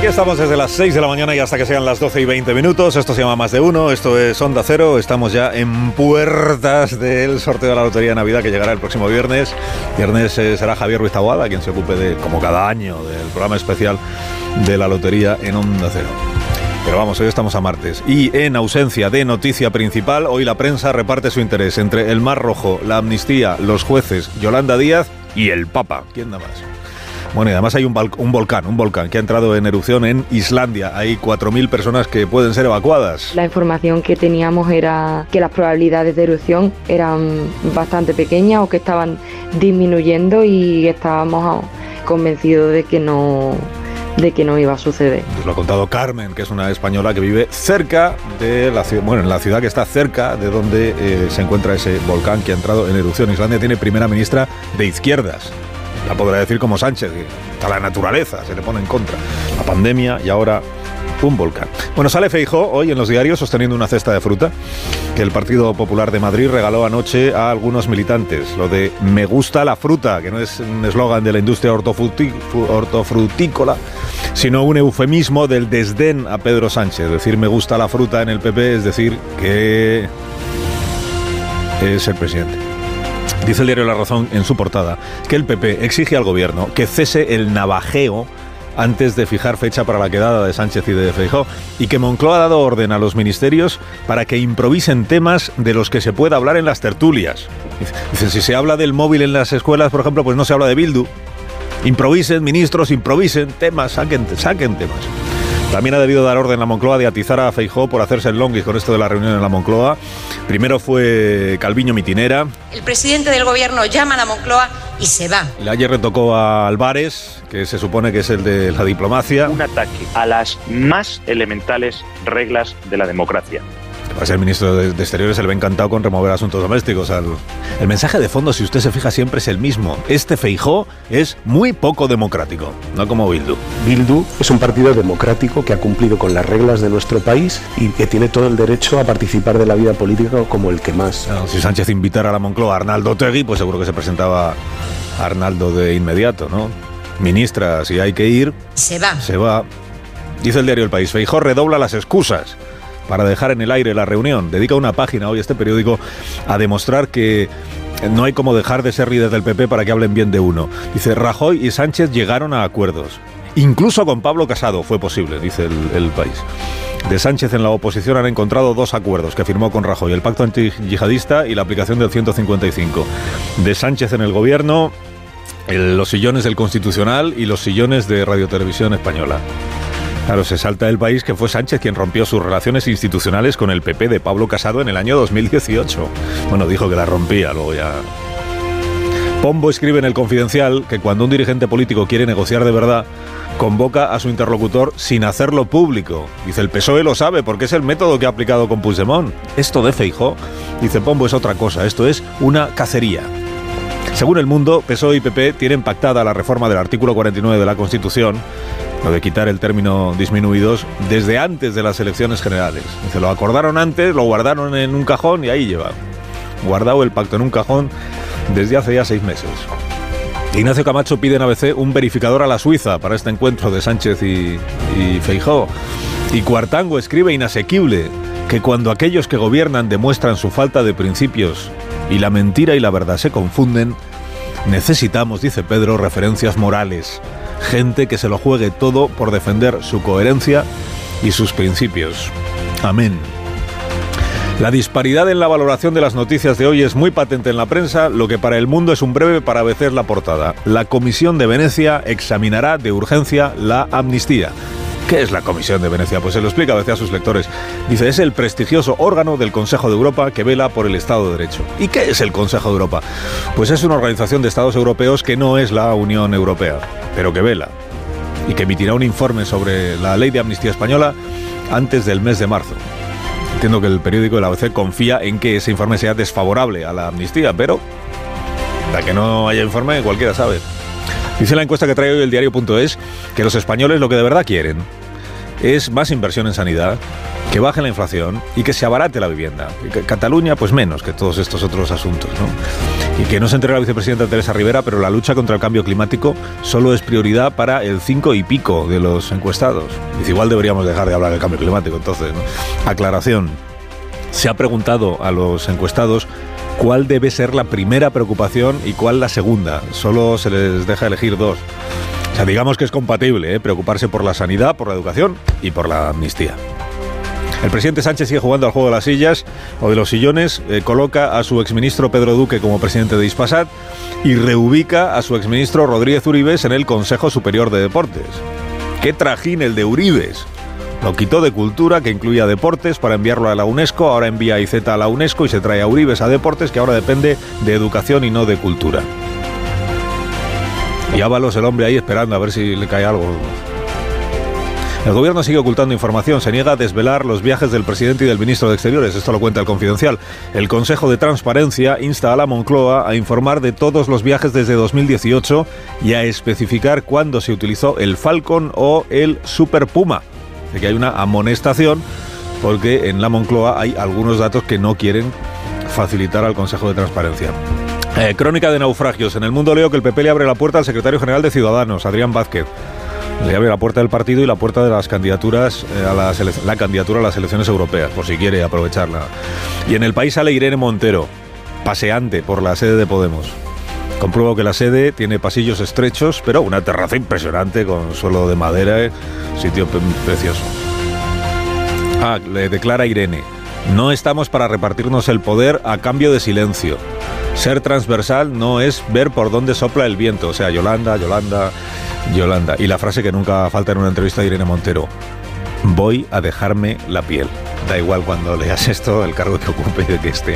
Aquí estamos desde las 6 de la mañana y hasta que sean las 12 y 20 minutos. Esto se llama Más de Uno, esto es Onda Cero. Estamos ya en puertas del sorteo de la Lotería de Navidad que llegará el próximo viernes. Viernes eh, será Javier Ruiz Taboada quien se ocupe de, como cada año, del programa especial de la Lotería en Onda Cero. Pero vamos, hoy estamos a martes. Y en ausencia de noticia principal, hoy la prensa reparte su interés entre el Mar Rojo, la amnistía, los jueces, Yolanda Díaz y el Papa. ¿Quién da más? Bueno, y además hay un, un, volcán, un volcán que ha entrado en erupción en Islandia. Hay 4.000 personas que pueden ser evacuadas. La información que teníamos era que las probabilidades de erupción eran bastante pequeñas o que estaban disminuyendo y estábamos convencidos de que no de que no iba a suceder. Nos lo ha contado Carmen, que es una española que vive cerca de la ciudad, bueno, en la ciudad que está cerca de donde eh, se encuentra ese volcán que ha entrado en erupción. Islandia tiene primera ministra de izquierdas. La podrá decir como Sánchez, que a la naturaleza se le pone en contra. La pandemia y ahora un volcán. Bueno, sale Feijó hoy en los diarios sosteniendo una cesta de fruta que el Partido Popular de Madrid regaló anoche a algunos militantes. Lo de me gusta la fruta, que no es un eslogan de la industria hortofrutícola, sino un eufemismo del desdén a Pedro Sánchez. Decir me gusta la fruta en el PP es decir que es el presidente. Dice el diario La Razón en su portada que el PP exige al gobierno que cese el navajeo antes de fijar fecha para la quedada de Sánchez y de Feijóo y que Moncloa ha dado orden a los ministerios para que improvisen temas de los que se pueda hablar en las tertulias. Dice, si se habla del móvil en las escuelas, por ejemplo, pues no se habla de Bildu. Improvisen, ministros, improvisen temas, saquen, saquen temas. También ha debido dar orden la Moncloa de atizar a Feijó por hacerse el longis con esto de la reunión en la Moncloa. Primero fue Calviño Mitinera. El presidente del gobierno llama a la Moncloa y se va. Ayer retocó a Álvarez, que se supone que es el de la diplomacia. Un ataque a las más elementales reglas de la democracia. Para ser ministro de, Exteriores se le ve encantado con remover asuntos domésticos. El mensaje de fondo, si usted se fija, siempre es el mismo. Este Feijó es muy poco democrático, no como Bildu. Bildu es un partido democrático que ha cumplido con las reglas de nuestro país y que tiene todo el derecho a participar de la vida política como el que más. si Sánchez invitara a la Moncloa a Arnaldo Tegui, pues seguro que se presentaba Arnaldo de inmediato, ¿no? Ministra, si hay que ir, se va. Se va. Dice el diario El País, Feijó redobla las excusas para dejar en el aire la reunión. Dedica una página hoy este periódico a demostrar que no hay como dejar de ser líderes del PP para que hablen bien de uno. Dice, Rajoy y Sánchez llegaron a acuerdos. Incluso con Pablo Casado fue posible, dice el, país. De Sánchez en la oposición han encontrado dos acuerdos que firmó con Rajoy, el pacto antiyihadista y la aplicación del 155. De Sánchez en el gobierno, los sillones del Constitucional y los sillones de Radio Televisión Española. Claro, se salta del país que fue Sánchez quien rompió sus relaciones institucionales con el PP de Pablo Casado en el año 2018. Bueno, dijo que la rompía, luego ya... Pombo escribe en el Confidencial que cuando un dirigente político quiere negociar de verdad, convoca a su interlocutor sin hacerlo público. Dice, el PSOE lo sabe porque es el método que ha aplicado con Puigdemont. Esto de Feijó, dice Pombo, es otra cosa, esto es una cacería. Según El Mundo, PSOE y PP tienen pactada la reforma del artículo 49 de la Constitución lo de quitar el término disminuidos desde antes de las elecciones generales. Se lo acordaron antes, lo guardaron en un cajón y ahí lleva. Guardado el pacto en un cajón desde hace ya seis meses. Ignacio Camacho pide en ABC un verificador a la Suiza para este encuentro de Sánchez y, y Feijó. Y Cuartango escribe inasequible que cuando aquellos que gobiernan demuestran su falta de principios y la mentira y la verdad se confunden, necesitamos, dice Pedro, referencias morales gente que se lo juegue todo por defender su coherencia y sus principios. Amén. La disparidad en la valoración de las noticias de hoy es muy patente en la prensa, lo que para el mundo es un breve para veces la portada. La Comisión de Venecia examinará de urgencia la amnistía. ¿Qué es la Comisión de Venecia? Pues se lo explica a veces a sus lectores. Dice, es el prestigioso órgano del Consejo de Europa que vela por el Estado de Derecho. ¿Y qué es el Consejo de Europa? Pues es una organización de Estados europeos que no es la Unión Europea, pero que vela y que emitirá un informe sobre la ley de amnistía española antes del mes de marzo. Entiendo que el periódico de la ABC confía en que ese informe sea desfavorable a la amnistía, pero para que no haya informe cualquiera sabe. Dice la encuesta que trae hoy el diario.es que los españoles lo que de verdad quieren es más inversión en sanidad, que baje la inflación y que se abarate la vivienda. Cataluña, pues menos que todos estos otros asuntos. ¿no? Y que no se entere la vicepresidenta Teresa Rivera, pero la lucha contra el cambio climático solo es prioridad para el 5 y pico de los encuestados. Dice, igual deberíamos dejar de hablar del cambio climático, entonces. Aclaración. Se ha preguntado a los encuestados cuál debe ser la primera preocupación y cuál la segunda. Solo se les deja elegir dos. O sea, digamos que es compatible ¿eh? preocuparse por la sanidad, por la educación y por la amnistía. El presidente Sánchez sigue jugando al juego de las sillas o de los sillones, eh, coloca a su exministro Pedro Duque como presidente de Ispasat y reubica a su exministro Rodríguez Uribes en el Consejo Superior de Deportes. ¡Qué trajín el de Uribes! Lo quitó de Cultura, que incluía Deportes, para enviarlo a la UNESCO, ahora envía IZ a la UNESCO y se trae a Uribes a Deportes, que ahora depende de Educación y no de Cultura. Y Ábalos, el hombre ahí esperando a ver si le cae algo. El gobierno sigue ocultando información, se niega a desvelar los viajes del presidente y del ministro de Exteriores, esto lo cuenta el Confidencial. El Consejo de Transparencia insta a la Moncloa a informar de todos los viajes desde 2018 y a especificar cuándo se utilizó el Falcon o el Super Puma. De que hay una amonestación porque en la Moncloa hay algunos datos que no quieren facilitar al Consejo de Transparencia. Eh, crónica de naufragios. En el mundo leo que el PP le abre la puerta al secretario general de Ciudadanos, Adrián Vázquez. Le abre la puerta del partido y la puerta de las candidaturas, eh, a la, la candidatura a las elecciones europeas, por si quiere aprovecharla. Y en el país sale Irene Montero, paseante por la sede de Podemos. Compruebo que la sede tiene pasillos estrechos, pero una terraza impresionante con suelo de madera, eh, sitio precioso. Ah, le declara Irene, no estamos para repartirnos el poder a cambio de silencio. Ser transversal no es ver por dónde sopla el viento. O sea, Yolanda, Yolanda, Yolanda. Y la frase que nunca falta en una entrevista de Irene Montero. Voy a dejarme la piel. Da igual cuando leas esto, el cargo que ocupe de que esté.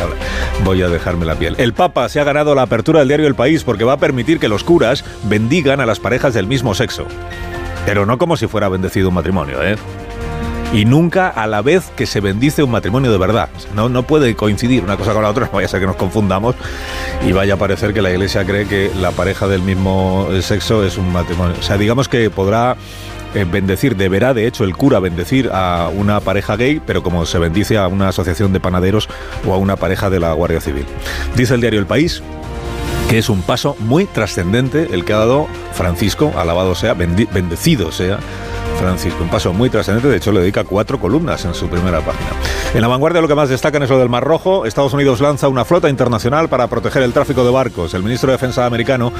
Voy a dejarme la piel. El Papa se ha ganado la apertura del diario El País porque va a permitir que los curas bendigan a las parejas del mismo sexo. Pero no como si fuera bendecido un matrimonio, ¿eh? y nunca a la vez que se bendice un matrimonio de verdad. No, no puede coincidir una cosa con la otra, no vaya a ser que nos confundamos y vaya a parecer que la Iglesia cree que la pareja del mismo sexo es un matrimonio. O sea, digamos que podrá bendecir, deberá de hecho el cura bendecir a una pareja gay, pero como se bendice a una asociación de panaderos o a una pareja de la Guardia Civil. Dice el diario El País que es un paso muy trascendente el que ha dado Francisco, alabado sea, bendecido sea Francisco. Un paso muy trascendente, de hecho le dedica cuatro columnas en su primera página. En la vanguardia lo que más destacan es lo del Mar Rojo. Estados Unidos lanza una flota internacional para proteger el tráfico de barcos. El ministro de Defensa americano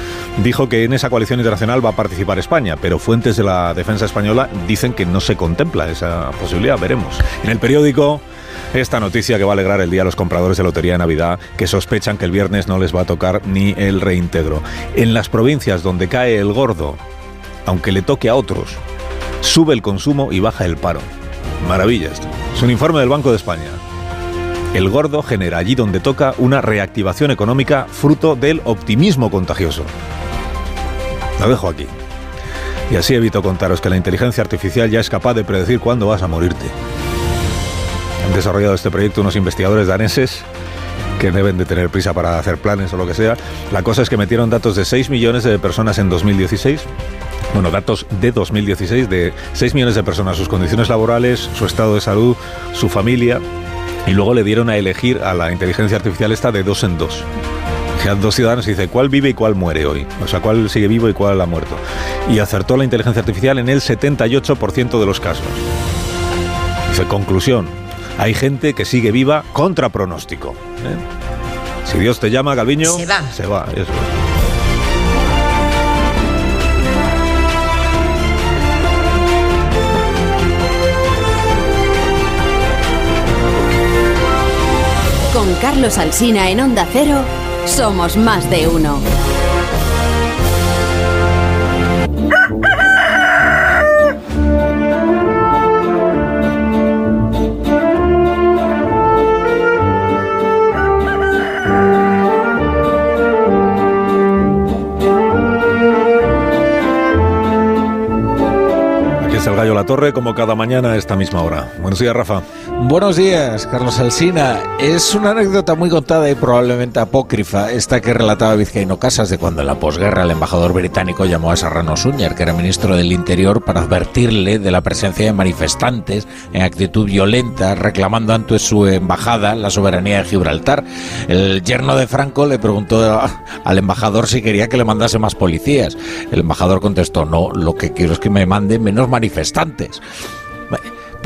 dijo que en esa coalición internacional va a participar España, pero fuentes de la defensa española dicen que no se contempla esa posibilidad. Veremos. En el periódico esta noticia que va a alegrar el día a los compradores de lotería de Navidad que sospechan que el viernes no les va a tocar ni el reintegro. En las provincias donde cae el gordo, aunque le toque a otros, sube el consumo y baja el paro. Maravilla esto. Es un informe del Banco de España. El gordo genera allí donde toca una reactivación económica fruto del optimismo contagioso. Lo dejo aquí. Y así evito contaros que la inteligencia artificial ya es capaz de predecir cuándo vas a morirte. Han desarrollado este proyecto unos investigadores daneses que deben de tener prisa para hacer planes o lo que sea. La cosa es que metieron datos de 6 millones de personas en 2016 bueno, datos de 2016 de 6 millones de personas, sus condiciones laborales, su estado de salud, su familia, y luego le dieron a elegir a la inteligencia artificial esta de dos en dos. Que dos ciudadanos y dice cuál vive y cuál muere hoy, o sea, cuál sigue vivo y cuál ha muerto. Y acertó la inteligencia artificial en el 78% de los casos. Dice, conclusión, hay gente que sigue viva contra pronóstico. ¿eh? Si Dios te llama, Galviño, se va. Se va, eso. Con Carlos Alsina en Onda Cero, somos más de uno. Es el gallo La Torre, como cada mañana a esta misma hora. Buenos días, Rafa. Buenos días, Carlos Alsina. Es una anécdota muy contada y probablemente apócrifa, esta que relataba Vizcaíno Casas de cuando en la posguerra el embajador británico llamó a Serrano Suñer, que era ministro del Interior, para advertirle de la presencia de manifestantes en actitud violenta, reclamando ante su embajada la soberanía de Gibraltar. El yerno de Franco le preguntó al embajador si quería que le mandase más policías. El embajador contestó, no, lo que quiero es que me mande menos manifestantes manifestantes.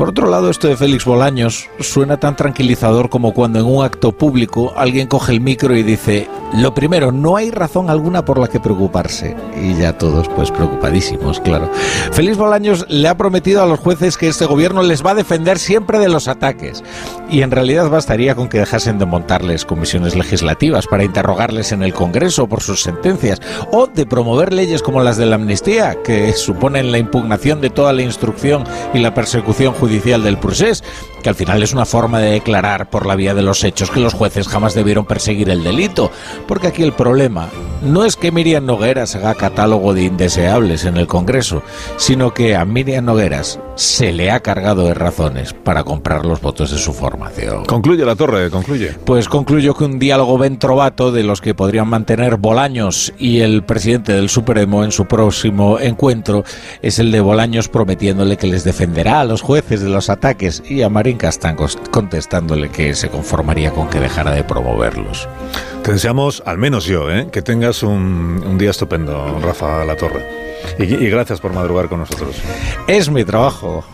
Por otro lado, esto de Félix Bolaños suena tan tranquilizador como cuando en un acto público alguien coge el micro y dice, lo primero, no hay razón alguna por la que preocuparse. Y ya todos pues preocupadísimos, claro. Félix Bolaños le ha prometido a los jueces que este gobierno les va a defender siempre de los ataques. Y en realidad bastaría con que dejasen de montarles comisiones legislativas para interrogarles en el Congreso por sus sentencias o de promover leyes como las de la amnistía, que suponen la impugnación de toda la instrucción y la persecución judicial judicial del procés, que al final es una forma de declarar por la vía de los hechos que los jueces jamás debieron perseguir el delito, porque aquí el problema no es que Miriam Nogueras haga catálogo de indeseables en el Congreso, sino que a Miriam Nogueras se le ha cargado de razones para comprar los votos de su formación. Concluye la torre, concluye. Pues concluyo que un diálogo ventrovato de los que podrían mantener Bolaños y el presidente del Supremo en su próximo encuentro es el de Bolaños prometiéndole que les defenderá a los jueces de los ataques y a Marín Castán contestándole que se conformaría con que dejara de promoverlos. Te deseamos, al menos yo, ¿eh? que tengas un, un día estupendo, Rafa La Torre. Y, y gracias por madrugar con nosotros. Es mi trabajo.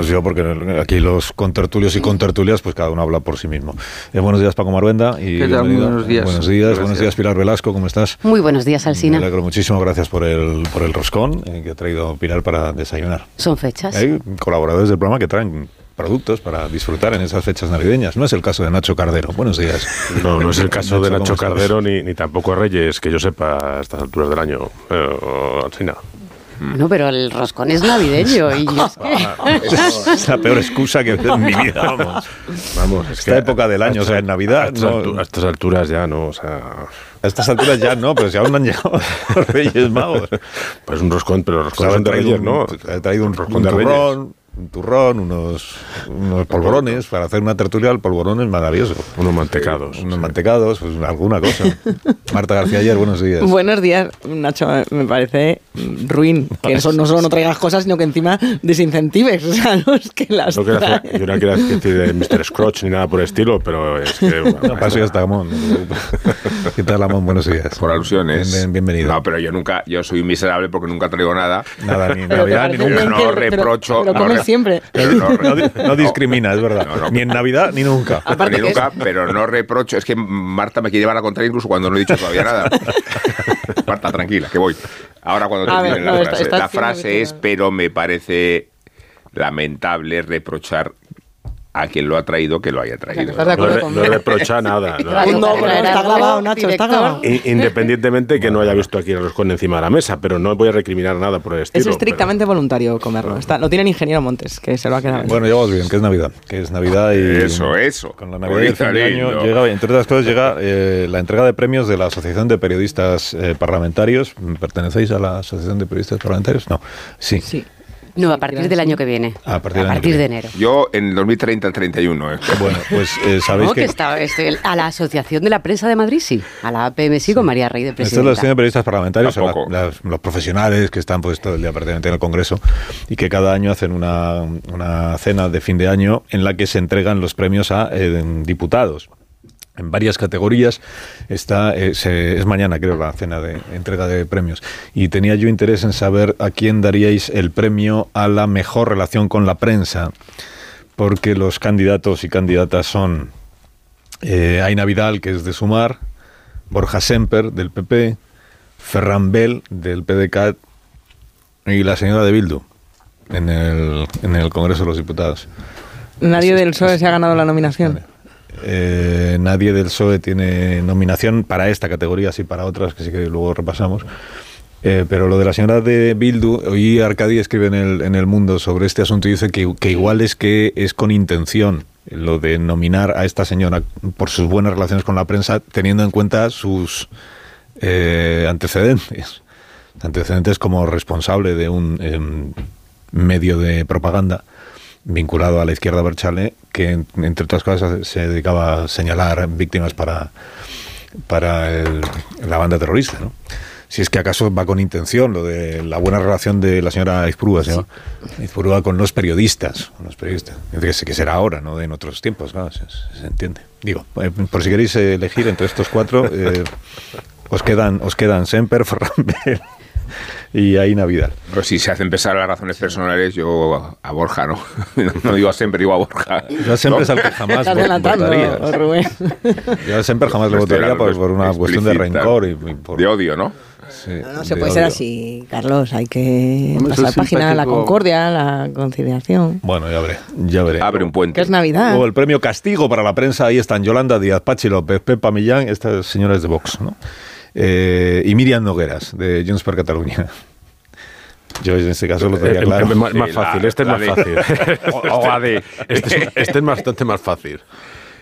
Menos yo, porque aquí los contertulios y contertulias, pues cada uno habla por sí mismo. Eh, buenos días, Paco Maruenda. Y ¿Qué tal? Muy buenos días. Buenos días, Gracias. buenos días, Pilar Velasco, ¿cómo estás? Muy buenos días, Me Alsina. alegro muchísimo, gracias por el, por el roscón eh, que ha traído Pilar para desayunar. Son fechas. Hay colaboradores del programa que traen productos para disfrutar en esas fechas navideñas. No es el caso de Nacho Cardero. Buenos días. No, no es el caso de Nacho ¿cómo estás? Cardero ni, ni tampoco Reyes, que yo sepa a estas alturas del año. Eh. No, pero el roscón es navideño y yo es que... Es la peor excusa que he visto en mi vida, vamos. Vamos, es Esta época del año, o sea, en Navidad, A estas, no- altu- a estas alturas ya, ¿no? O sea. A estas alturas ya no, pero si aún no han llegado los Reyes Magos. Pues un roscón, pero los roscones habrán son de traído Reyes, un, ¿no? ha traído un, Roscón un de Reyes. turrón, un turrón, unos, unos polvorones para hacer una tertulia al polvorón es maravilloso. Unos mantecados. Unos sí. mantecados, pues alguna cosa. Marta García ayer, buenos días. Buenos días, Nacho. Me parece ruin que eso no solo no traigas cosas, sino que encima desincentives. O sea, no es que las No yo no quiero decir de Mr. Scrooge ni nada por el estilo, pero es que. bueno, No, eso ya está Amón. ¿Qué tal, Amón? Buenos días. Por alusiones. Bien- bien- bienvenido. No, pero yo nunca, yo soy miserable porque nunca traigo nada. Nada, ni Pero Navidad ni nunca. no pero- reprocho, Pero no siempre. No, No, di- no discrimina, es verdad. No, no. Ni en Navidad ni nunca. Aparte ni que es- nunca, pero no reprocho. Es que Marta me quiere llevar a contar incluso cuando no he dicho todavía nada. Marta, tranquila, que voy. Ahora cuando termine ver, la está- frase. está la frase es, pero me parece lamentable reprochar a quien lo ha traído que lo haya traído. ¿Estás de No, reprocha nada. ¿no? Radio No, pero Carrera, está grabado, Nacho, está grabado. Independientemente que no haya visto aquí el roscón encima de la mesa, pero no voy a recriminar nada por el estilo. Es estrictamente voluntario comerlo. Está, lo tiene el ingeniero Montes, que se lo ha quedado. Bueno, ya vamos bien, que es Navidad. Que es Navidad y. Eso, eso. Con la Navidad y el fin de año llega, entre otras cosas, llega eh, la entrega de premios de la Asociación de Periodistas eh, Parlamentarios. ¿Pertenecéis a la Asociación de Periodistas Parlamentarios? No. Sí. Sí. No, a partir del año que viene. A partir año que de enero. Yo en 2030, 31. ¿eh? Bueno, pues eh, sabéis No, que que. está, este, a la Asociación de la Prensa de Madrid, sí. A la APM, sí, con María Rey de Esto es la presidenta. Asociación de Periodistas Parlamentarios, Tampoco. la- las- los profesionales que están pues todo el día prácticamente en el Congreso y que cada año hacen una, una cena de fin de año en la que se entregan los premios a eh, diputados. En varias categorías está eh, se- es mañana creo la cena de entrega de premios y tenía yo interés en saber a quién daríais el premio a la mejor relación con la prensa porque los candidatos y candidatas son eh, Aina Vidal, que es de Sumar, Borja Semper, del PP, Ferran Bel, del PDCAT, y la señora de Bildu, en el, en el Congreso de los Diputados. Nadie del PSOE se ha ganado la nominación. Eh, nadie del PSOE tiene nominación para esta categoría, sí para otras, que sí que luego repasamos. Eh, pero lo de la señora de Bildu, a Arcadi escribe en el, en el Mundo sobre este asunto y dice que, que igual es que es con intención lo de nominar a esta señora por sus buenas relaciones con la prensa, teniendo en cuenta sus eh, antecedentes. antecedentes como responsable de un em, medio de propaganda vinculado a la izquierda Berchale, que en- entre otras cosas se dedicaba a señalar víctimas para, para el- la banda terrorista, ¿no? Si es que acaso va con intención lo de la buena relación de la señora Izpurúa, se Izpurúa con los periodistas, con los periodistas. Que, será ahora, no en otros tiempos, claro, se, se entiende. Digo, eh, por si queréis eh, elegir entre estos cuatro, eh, os quedan, os quedan Semper, Ferran Y Aina Vidal. Pues si se hacen pesar las razones personales, yo a, a Borja, ¿no? No digo a siempre, digo a Borja. Yo a Semper ¿No? es al que jamás votaría. Rubén. Yo a Semper jamás le Estoy votaría por, por una cuestión de rencor y, y por... De odio, ¿no? sí, No se de puede ser odio. así, Carlos. Hay que pasar página, la simpático. concordia, la conciliación. Bueno, ya veré, ya veré. Abre un puente. Que es Navidad. Luego el premio Castigo para la prensa, ahí están Yolanda Díaz, Pachi López, Pepa Millán, estas señoras de Vox, ¿no? Eh, y Miriam Nogueras, de Junts per Cataluña. Yo en este caso lo tenía Eh, claro. eh, más, más Sí, la- fácil, este es más fácil. O- de- Este es, este es bastante más fácil.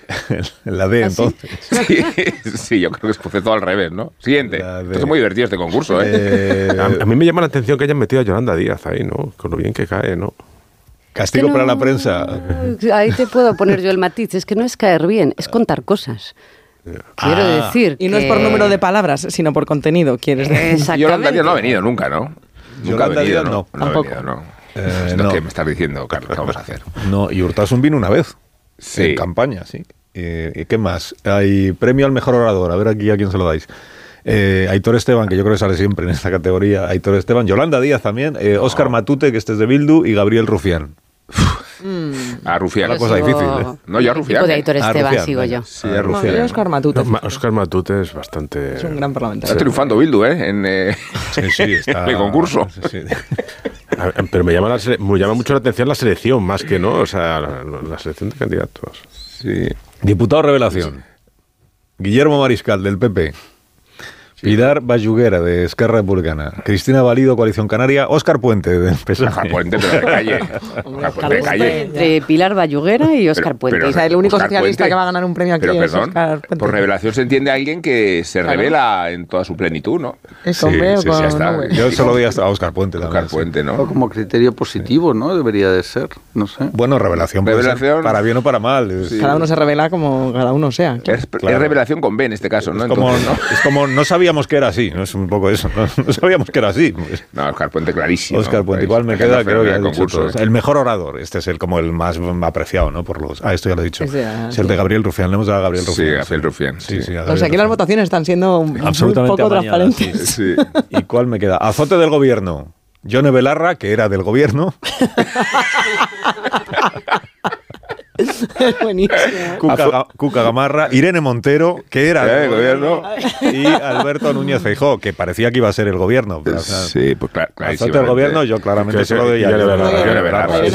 La D, entonces. Sí, sí, yo creo que es todo al revés, ¿no? Siguiente. Esto es muy divertido este concurso, ¿eh? Eh, A, a mí me llama la atención que hayan metido a Yolanda Díaz ahí, ¿no? Con lo bien que cae, ¿no? castigo Que para no- la prensa. Ahí te puedo poner yo el matiz. Es que no es caer bien, es contar cosas. Quiero Ah. decir. Y no es por número de palabras, sino por contenido, quieres decir. Exactamente. Yolanda Díaz no ha venido nunca, ¿no? Nunca Yolanda ha venido, Díaz ¿no? no. Ha Tampoco. venido, no. Eh, Es lo no. que me estás diciendo, Carlos, ¿qué vamos a hacer? No, y Hurtasun vino una vez. Sí. En campaña, sí. Eh, ¿y ¿Qué más? Hay premio al mejor orador. A ver aquí a quién se lo dais. Eh, Aitor Esteban, que yo creo que sale siempre en esta categoría. Aitor Esteban. Yolanda Díaz también. Eh, Óscar Matute, que este es de Bildu. Y Gabriel Rufián. A Rufián. Una cosa Sigo- difícil, ¿eh? No, yo a equipo de. Aitor Esteban Rufián, sigo yo. Sí, a No, Rufián. yo Oscar Matute. Ma- Oscar Matute es bastante... Es un gran parlamentario. Está triunfando Bildu, ¿eh? En eh, Sí, sí, está. el concurso. Sí, Pero me llama, la sele- me llama mucho la atención la selección, más que no, o sea, la, la selección de candidatos. Sí. Diputado Revelación. Guillermo Mariscal, del PP. Pilar Bayuguera, de Esquerra Republicana. Cristina Valido, Coalición Canaria. Óscar Puente, del PSOE. Oscar Puente, pero de calle. Oscar Puente de calle. Entre Pilar Bayuguera y Óscar Pero- Puente. pero- O sea, el único Óscar socialista Puente. que va a ganar un premio aquí Pero es perdón, Óscar Puente. por revelación se entiende a alguien que se Claro. revela en toda su plenitud, ¿no? ¿Es hombre o con ya está. nube? Yo solo doy hasta a Óscar Puente también. Oscar sí. Puente, ¿no? como criterio positivo, ¿no? Debería de ser, no sé. Bueno, revelación, puede ser Revelación. para bien o para mal. Cada uno se revela como cada uno sea. Es, Claro. es revelación con B en este caso, ¿no? es como, Entonces, ¿no? es como no sabíamos que era así, ¿no? Es un poco eso, ¿no? No sabíamos que era así. Pues, No, Oscar Puente clarísimo. Óscar Puente, igual me queda, creo que concurso. todos. El mejor orador, este es el como el más apreciado, ¿no? Por los. Ah, esto ya lo he dicho. Es el de Gabriel Rufián, le hemos dado a Gabriel Sí, Rufián. Gabriel Rufián, Sí, sí. sí, a O Gabriel sea, aquí las votaciones están siendo Absolutamente poco amañadas, transparentes. Sí. ¿Y cuál me queda? Azote del gobierno. Yone Belarra, que era del gobierno. Es buenísimo. Cuca, Ga- Cuca Gamarra. Irene Montero, que era Eh, el gobierno. Y Alberto Núñez Feijó, que parecía que iba a ser el gobierno. pero, o sea, Sí, pues claro. Del gobierno, yo claramente Que se lo ese- doy a. Irene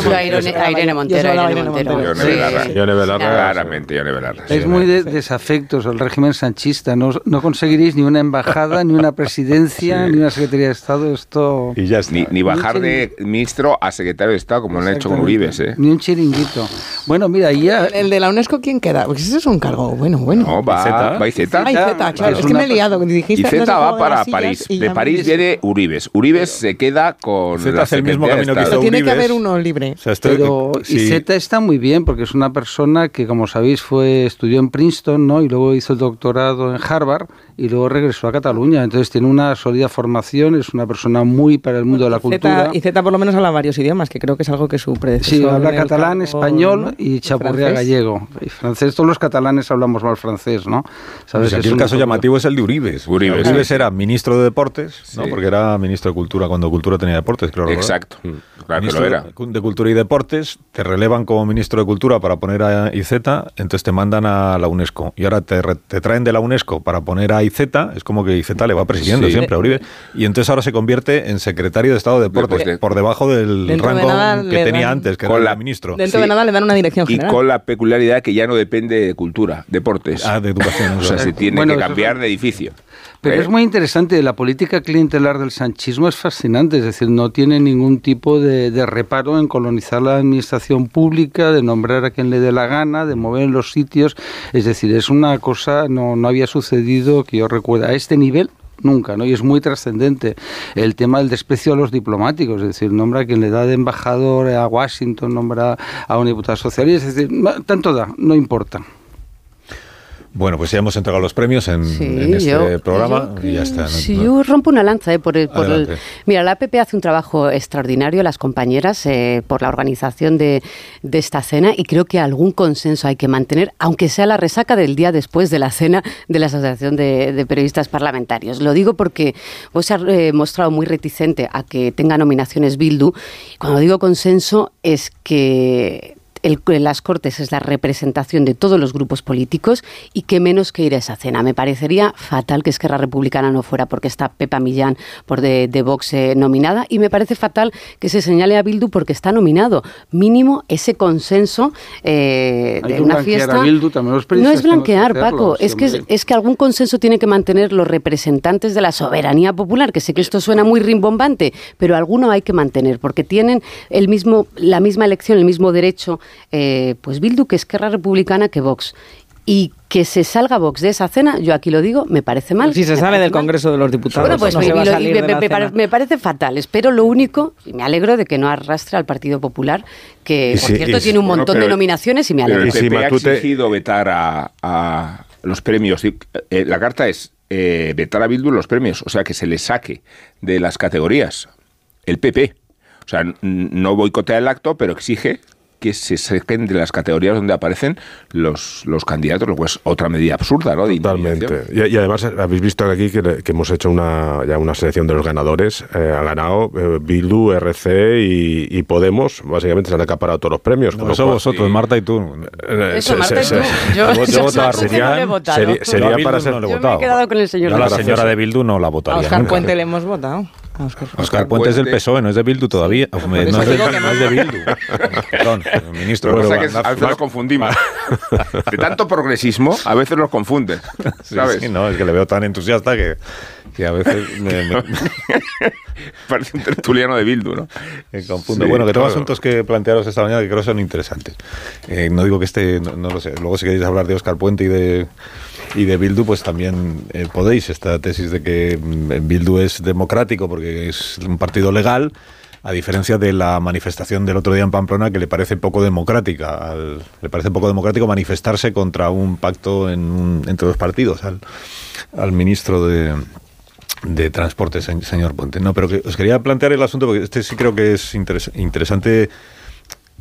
Yo a Irene, a Irene Montero. Irene Irene Montero. Claramente, Yone Belarra. Es muy de desafectos el régimen sanchista. No, conseguiréis ni una embajada, ni una presidencia, ni una secretaría de Estado. Esto. Y ya está. Ni, bajar de ministro a secretario de Estado, como lo han hecho con Uribes, ¿eh? Ni un chiringuito. Bueno, mira, ahí ya. El de la UNESCO, ¿quién queda? Porque ese es un cargo bueno, bueno. No, va, Izeta. va Izeta. Ah, Izeta, claro. Es Es que me he liado. Dijiste Z el va para París. De París me- viene Uribes. Uribes se queda con. Zeta la hace el mismo camino que tiene que haber uno libre. O sea, Pero sí. Izeta está muy bien porque es una persona que, como sabéis, fue estudió en Princeton, ¿no? Y luego hizo el doctorado en Harvard y luego regresó a Cataluña. Entonces tiene una sólida formación, es una persona muy para el mundo de la cultura. Y Z por lo menos habla varios idiomas, que creo que es algo que su predecesor... Sí, habla catalán, español ¿no? y chapurrea francés. gallego. Y francés, todos los catalanes hablamos mal francés, ¿no? ¿Sabes? Pues aquí Es el un caso llamativo es el de Uribes. Uribes, Uribes sí. era ministro de Deportes, ¿no? Sí. porque era ministro de Cultura cuando Cultura tenía Deportes, creo. Exacto. Claro que ministro lo era. de- de Cultura y Deportes, te relevan como ministro de Cultura para poner a IZ, entonces te mandan a la UNESCO. Y ahora te, re- te traen de la UNESCO para poner a IZ, es como que IZ le va presidiendo Sí. siempre a Uribe. Y entonces ahora se convierte en secretario de Estado de Deportes, por debajo del de rango nada que tenía dan- antes, que Con era la- el ministro. Dentro Sí. de nada le dan una dirección Y con la peculiaridad que ya no depende de cultura, deportes. Ah, de educación. O sea, se tiene Bueno, que cambiar de edificio. Pero ¿Eh? es muy interesante, la política clientelar del sanchismo es fascinante, es decir, no tiene ningún tipo de, de reparo en colonizar la administración pública, de nombrar a quien le dé la gana, de mover en los sitios, es decir, es una cosa, no, no había sucedido que yo recuerdo a este nivel nunca, ¿no? Y es muy trascendente el tema del desprecio a los diplomáticos, es decir, nombra a quien le da de embajador a Washington, nombra a un diputado socialista, es decir, tanto da, no importa. Bueno, pues ya hemos entregado los premios en, en este programa y ya está. Sí, yo rompo una lanza eh, por, el, por el, Mira, la APP hace un trabajo extraordinario, las compañeras, eh, por la organización de, de, esta cena y creo que algún consenso hay que mantener, aunque sea la resaca del día después de la cena de la Asociación de, de Periodistas Parlamentarios. Lo digo porque vos se ha eh, mostrado muy reticente a que tenga nominaciones Bildu. Cuando digo consenso es que el, las Cortes es la representación de todos los grupos políticos y que menos que ir a esa cena. Me parecería fatal que Esquerra Republicana no fuera porque está Pepa Millán por de, de Vox eh, nominada y me parece fatal que se señale a Bildu porque está nominado. Mínimo ese consenso eh, de una fiesta. Bildu, no es blanquear, Paco, es que, es, es que algún consenso tiene que mantener los representantes de la soberanía popular, que sé que esto suena muy rimbombante, pero alguno hay que mantener porque tienen el mismo, la misma elección, el mismo derecho eh, pues Bildu que Esquerra Republicana que Vox. Y que se salga Vox de esa cena, yo aquí lo digo, me parece mal. Si se sale del mal. Congreso de los Diputados. Bueno, pues no me, se va a lo- salir me- de la me- cena. me parece fatal. Espero lo único, y me alegro de que no arrastre al Partido Popular, que Y por sí, cierto tiene un Bueno, montón pero- de nominaciones y me Pero alegro. el PP ha exigido vetar a, a los premios. Eh, la carta es eh, vetar a Bildu los premios, o sea, que se le saque de las categorías el PP. O sea, no boicotea el acto, pero exige que se saquen de las categorías donde aparecen los, los candidatos, lo cual es otra medida absurda, ¿no? De Totalmente. Y, y además eh, habéis visto aquí que, que hemos hecho una, ya una selección de los ganadores. Eh, ha ganado eh, Bildu, RC y, y Podemos. Básicamente se han acaparado todos los premios. No, eso vosotros, Marta y tú. Eso, Marta y tú. Yo- Yo, yo votaba a no Rufián. he votado. Sería, sería Yo a para ser no votado. Me he quedado con el señor Yo a la señora de Bildu no la A votaría. Oscar nunca. Puente le hemos votado. Oscar. Oscar Puente es del PSOE, no es de Bildu todavía. Eso no, es de, que no es de Bildu. Perdón, ministro. Lo que es que a veces los confundimos. De tanto progresismo, a veces los confundes. Sí, ¿Sabes? sí, no, es que le veo tan entusiasta que, que a veces me, me- Parece un tertuliano de Bildu, ¿no? me confunde. Sí, bueno, que tengo claro. asuntos que plantearos esta mañana que creo son interesantes. Eh, no digo que este, no, no lo sé. Luego si queréis hablar de Oscar Puente y de y de Bildu, pues también eh, podéis. Esta tesis de que mm, Bildu es democrático porque es un partido legal, a diferencia de la manifestación del otro día en Pamplona, que le parece poco democrática. le parece poco democrático manifestarse contra un pacto en entre los partidos. Al, al ministro de, de Transporte, se- señor Puente. No, pero que os quería plantear el asunto, porque este sí creo que es interes- interesante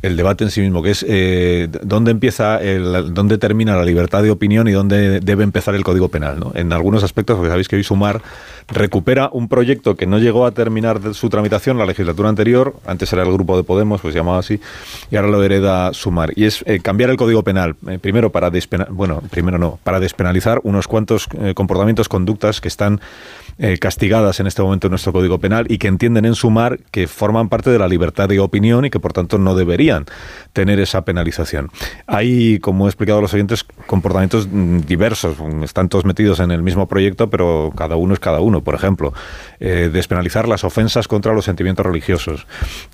el debate en sí mismo, que es eh, dónde empieza, el, dónde termina la libertad de opinión y dónde debe empezar el Código Penal. ¿no? En algunos aspectos, porque sabéis que hoy Sumar recupera un proyecto que no llegó a terminar su tramitación la legislatura anterior, antes era el grupo de Podemos, pues se llamaba así, y ahora lo hereda Sumar. Y es eh, cambiar el Código Penal, eh, primero para despena- bueno, primero no, para despenalizar unos cuantos comportamientos, conductas que están castigadas en este momento en nuestro Código Penal y que entienden en sumar que forman parte de la libertad de opinión y que por tanto no deberían tener esa penalización. Hay, como he explicado a los oyentes, comportamientos mm, diversos, están todos metidos en el mismo proyecto, pero cada uno es cada uno. Por ejemplo, eh, despenalizar las ofensas contra los sentimientos religiosos,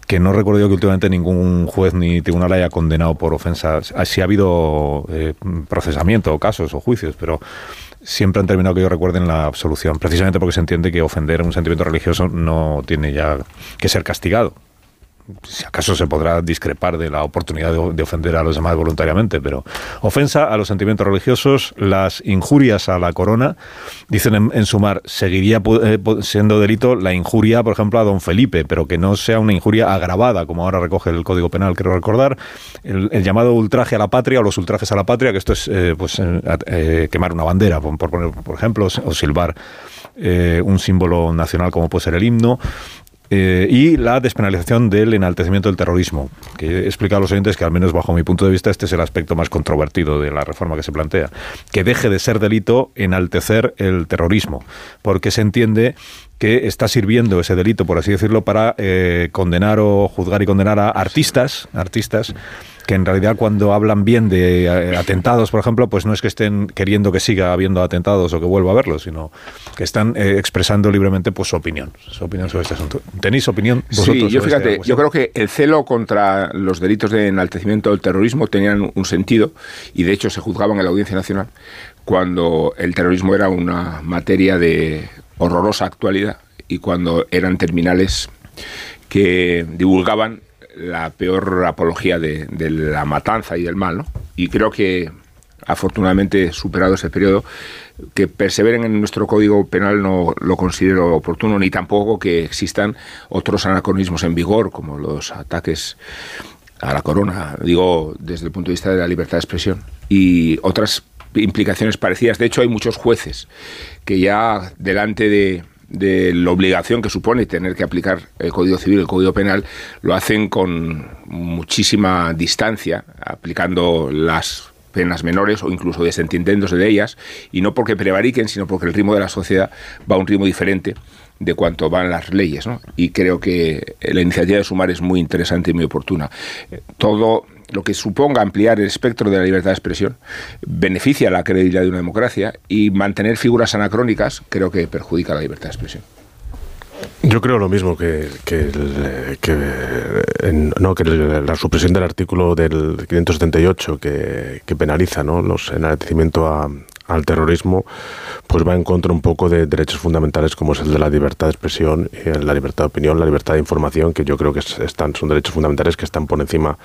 que no recuerdo yo que últimamente ningún juez ni tribunal haya condenado por ofensas. Ah, Sí ha habido eh, procesamiento o casos o juicios, pero siempre han terminado que yo recuerde en la absolución, precisamente porque se entiende que ofender un sentimiento religioso no tiene ya que ser castigado. Si acaso se podrá discrepar de la oportunidad de, de ofender a los demás voluntariamente, pero ofensa a los sentimientos religiosos, las injurias a la corona, dicen en, sumar, seguiría eh, siendo delito la injuria, por ejemplo, a don Felipe, pero que no sea una injuria agravada, como ahora recoge el Código Penal, quiero recordar, el, llamado ultraje a la patria o los ultrajes a la patria, que esto es eh, pues eh, quemar una bandera, por, por poner, por ejemplo, o silbar un símbolo nacional como puede ser el himno. Eh, y la despenalización del enaltecimiento del terrorismo, que he explicado a los oyentes que al menos bajo mi punto de vista este es el aspecto más controvertido de la reforma que se plantea, que deje de ser delito enaltecer el terrorismo, porque se entiende que está sirviendo ese delito, por así decirlo, para eh, condenar o juzgar y condenar a artistas, artistas que en realidad cuando hablan bien de eh, atentados, por ejemplo, pues no es que estén queriendo que siga habiendo atentados o que vuelva a haberlos, sino que están eh, expresando libremente pues su opinión, su opinión sobre este asunto. ¿Tenéis opinión vosotros? Sí, yo sobre fíjate, este- yo creo que el celo contra los delitos de enaltecimiento del terrorismo tenían un sentido y de hecho se juzgaban en la Audiencia Nacional cuando el terrorismo era una materia de horrorosa actualidad y cuando eran terminales que divulgaban la peor apología de, de la matanza y del mal, ¿no? Y creo que afortunadamente superado ese periodo, que perseveren en nuestro código penal no lo considero oportuno, ni tampoco que existan otros anacronismos en vigor, como los ataques a la corona, digo desde el punto de vista de la libertad de expresión, y otras implicaciones parecidas. De hecho, hay muchos jueces que ya delante de, de la obligación que supone tener que aplicar el Código Civil, el Código Penal, lo hacen con muchísima distancia, aplicando las penas menores o incluso desentendiéndose de ellas, y no porque prevariquen, sino porque el ritmo de la sociedad va a un ritmo diferente de cuanto van las leyes. ¿no? Y creo que la iniciativa de Sumar es muy interesante y muy oportuna. Todo lo que suponga ampliar el espectro de la libertad de expresión beneficia la credibilidad de una democracia y mantener figuras anacrónicas creo que perjudica la libertad de expresión. Yo creo lo mismo que, que, el, que, en, no, que el, la supresión del artículo del 578 que, que penaliza ¿no? los enaltecimiento a, al terrorismo, pues va en contra un poco de derechos fundamentales como es el de la libertad de expresión, la libertad de opinión, la libertad de información, que yo creo que están, son derechos fundamentales que están por encima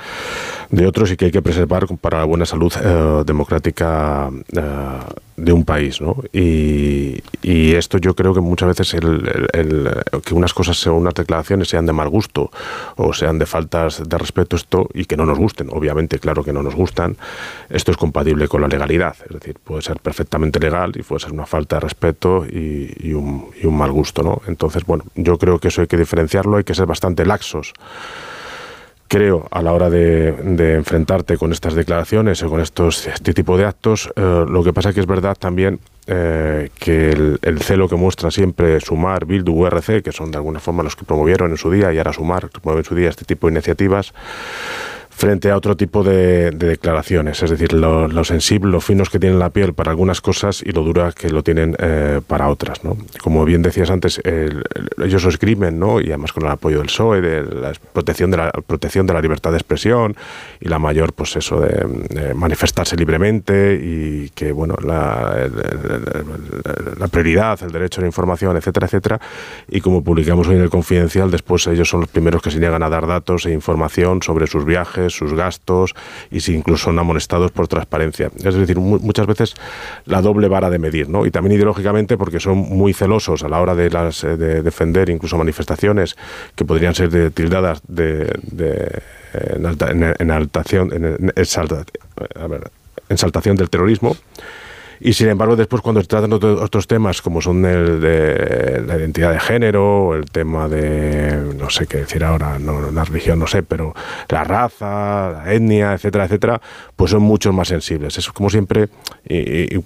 de otros y que hay que preservar para la buena salud eh, democrática eh, de un país. ¿no? Y, esto yo creo que muchas veces el, que unas cosas sean unas declaraciones sean de mal gusto o sean de faltas de respeto esto y que no nos gusten, obviamente, claro que no nos gustan, esto es compatible con la legalidad, es decir, puede ser perfectamente legal y puede ser una falta de respeto y, y, un, y un mal gusto. ¿no? Entonces, bueno, yo creo que eso hay que diferenciarlo, hay que ser bastante laxos creo, a la hora de, de, enfrentarte con estas declaraciones o con estos, este tipo de actos, eh, lo que pasa es que es verdad también eh, que el, el, celo que muestra siempre Sumar, Bildu, URC, que son de alguna forma los que promovieron en su día y ahora Sumar, promueve en su día este tipo de iniciativas, frente a otro tipo de, de declaraciones, es decir, lo, lo, sensible, lo finos que tienen la piel para algunas cosas y lo dura que lo tienen eh, para otras. Como bien decías antes, el, el, ellos lo escriben, ¿no? y además con el apoyo del PSOE, de la protección de la, protección de la libertad de expresión y la mayor, pues eso, de, de manifestarse libremente y que, bueno, la, la, prioridad, el derecho a la información, etcétera, etcétera. Y como publicamos hoy en el Confidencial, después ellos son los primeros que se niegan a dar datos e información sobre sus viajes, sus gastos y si incluso son amonestados por transparencia. Es decir, muchas veces la doble vara de medir, ¿no? Y también ideológicamente porque son muy celosos a la hora de, las, de defender incluso manifestaciones que podrían ser de, tildadas de, de en, alta, en, altación, en, en, del terrorismo y sin embargo después cuando se tratan otros temas como son el de la identidad de género, el tema de, no sé qué decir ahora, no, la religión no sé, pero la raza, la etnia, etcétera, etcétera, pues son mucho más sensibles. Es como siempre, y, y,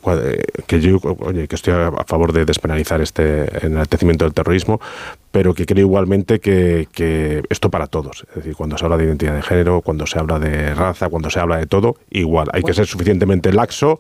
que yo oye, que estoy a favor de despenalizar este enaltecimiento del terrorismo, pero que creo igualmente que, que, esto para todos. Es decir, cuando se habla de identidad de género, cuando se habla de raza, cuando se habla de todo, igual. Hay que ser suficientemente laxo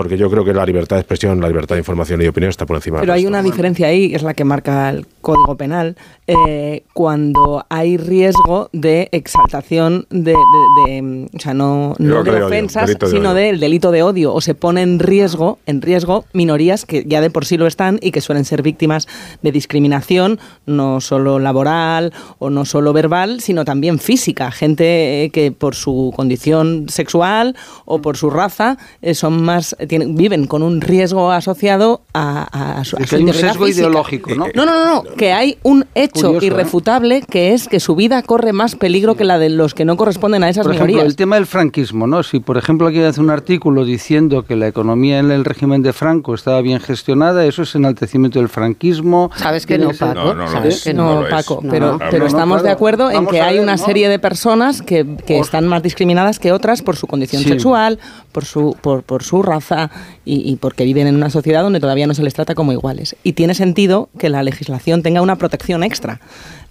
porque yo creo que la libertad de expresión, la libertad de información y de opinión está por encima. Pero hay una diferencia ahí, es la que marca el Código Penal, eh, cuando hay riesgo de exaltación de, de, de o sea, no, no de ofensas, odio, sino del de delito de odio, o se pone en riesgo, en riesgo minorías que ya de por sí lo están y que suelen ser víctimas de discriminación, no solo laboral o no solo verbal, sino también física, gente eh, que por su condición sexual o por su raza eh, son más tienen, viven con un riesgo asociado a, a, a su, es que hay un sesgo física. ideológico, ¿no? No, no, no, que hay un hecho Curioso, irrefutable ¿eh? que es que su vida corre más peligro que la de los que no corresponden a esas por minorías. Ejemplo, el tema del franquismo, ¿no? Si, por ejemplo, aquí hace un artículo diciendo que la economía en el régimen de Franco estaba bien gestionada, eso es enaltecimiento del franquismo. Sabes que no, Paco. No, no, Sabes que no, Paco. Pero, pero estamos de acuerdo en que hay una serie de personas que, que están más discriminadas que otras por su condición sí. sexual, por su, por, por su raza y, y, porque viven en una sociedad donde todavía no se les trata como iguales. Y tiene sentido que la legislación tenga una protección extra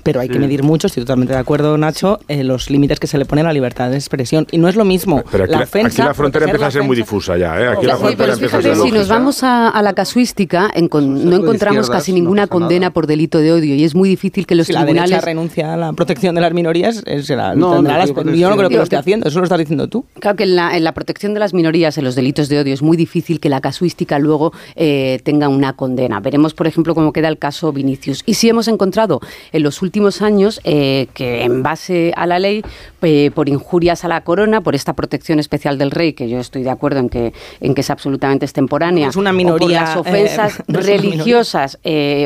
pero hay sí. que medir mucho, estoy totalmente de acuerdo, Nacho, eh, los límites que se le ponen a la libertad de expresión. Y no es lo mismo. Pero aquí la, ofensa, aquí la frontera empieza a ser muy difusa ya. ¿eh? Aquí la frontera sí, pero fíjate, si nos vamos a, a la casuística, en con, no encontramos casi ninguna condena nada. por delito de odio y es muy difícil que los si tribunales. La renuncia a la protección de las minorías, eh, será, no, no, las, yo no creo que lo esté haciendo, eso lo estás diciendo tú. Claro que en la, en la protección de las minorías, en los delitos de odio, es muy muy difícil que la casuística luego eh, tenga una condena. Veremos, por ejemplo, cómo queda el caso Vinicius. Y si hemos encontrado en los últimos años que en base a la ley, por injurias a la corona, por esta protección especial del rey, que yo estoy de acuerdo en que, en que es absolutamente extemporánea, es una minoría, por las ofensas religiosas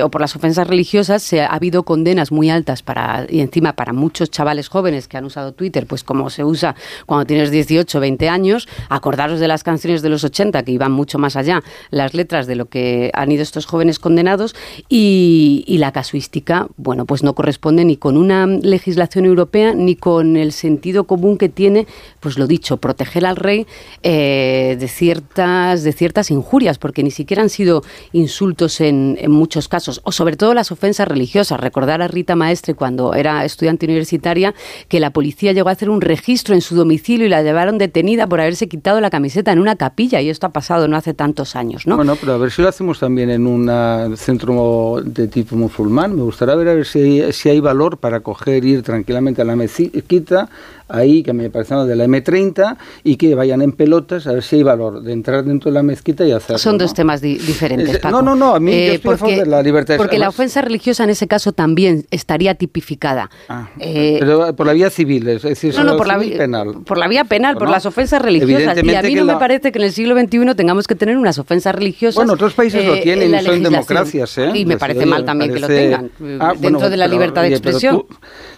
o por las ofensas religiosas, se ha habido condenas muy altas para y encima para muchos chavales jóvenes que han usado Twitter, pues como se usa cuando tienes 18, 20 años, acordaros de las canciones de los 80 que iban mucho más allá, las letras de lo que han ido estos jóvenes condenados y, la casuística, bueno, pues no corresponde ni con una legislación europea ni con el sentido común que tiene, pues lo dicho, proteger al rey eh, de ciertas de ciertas injurias, porque ni siquiera han sido insultos en, en muchos casos, o sobre todo las ofensas religiosas. Recordar a Rita Maestre cuando era estudiante universitaria que la policía llegó a hacer un registro en su domicilio y la llevaron detenida por haberse quitado la camiseta en una capilla y esto ha pasado no hace tantos años, ¿no? Bueno, pero a ver si lo hacemos también en un centro de tipo musulmán. Me gustaría ver a ver si hay valor para coger, ir tranquilamente a la mezquita, ahí, que me parece de la M30, y que vayan en pelotas a ver si hay valor de entrar dentro de la mezquita y hacerlo. Son dos temas diferentes, Paco. No, no, no, a mí eh, porque, la libertad Porque la ofensa religiosa en ese caso también estaría tipificada. Ah, eh, pero por la vía civil, es decir, no, no, por la vía penal. Por la vía penal, por las ofensas religiosas. Y a mí no me parece que en el siglo XXI tengamos que tener unas ofensas religiosas. Bueno, otros países lo eh, tienen y son democracias, ¿eh? Y me parece mal también que lo tengan, ah, dentro de la libertad de expresión.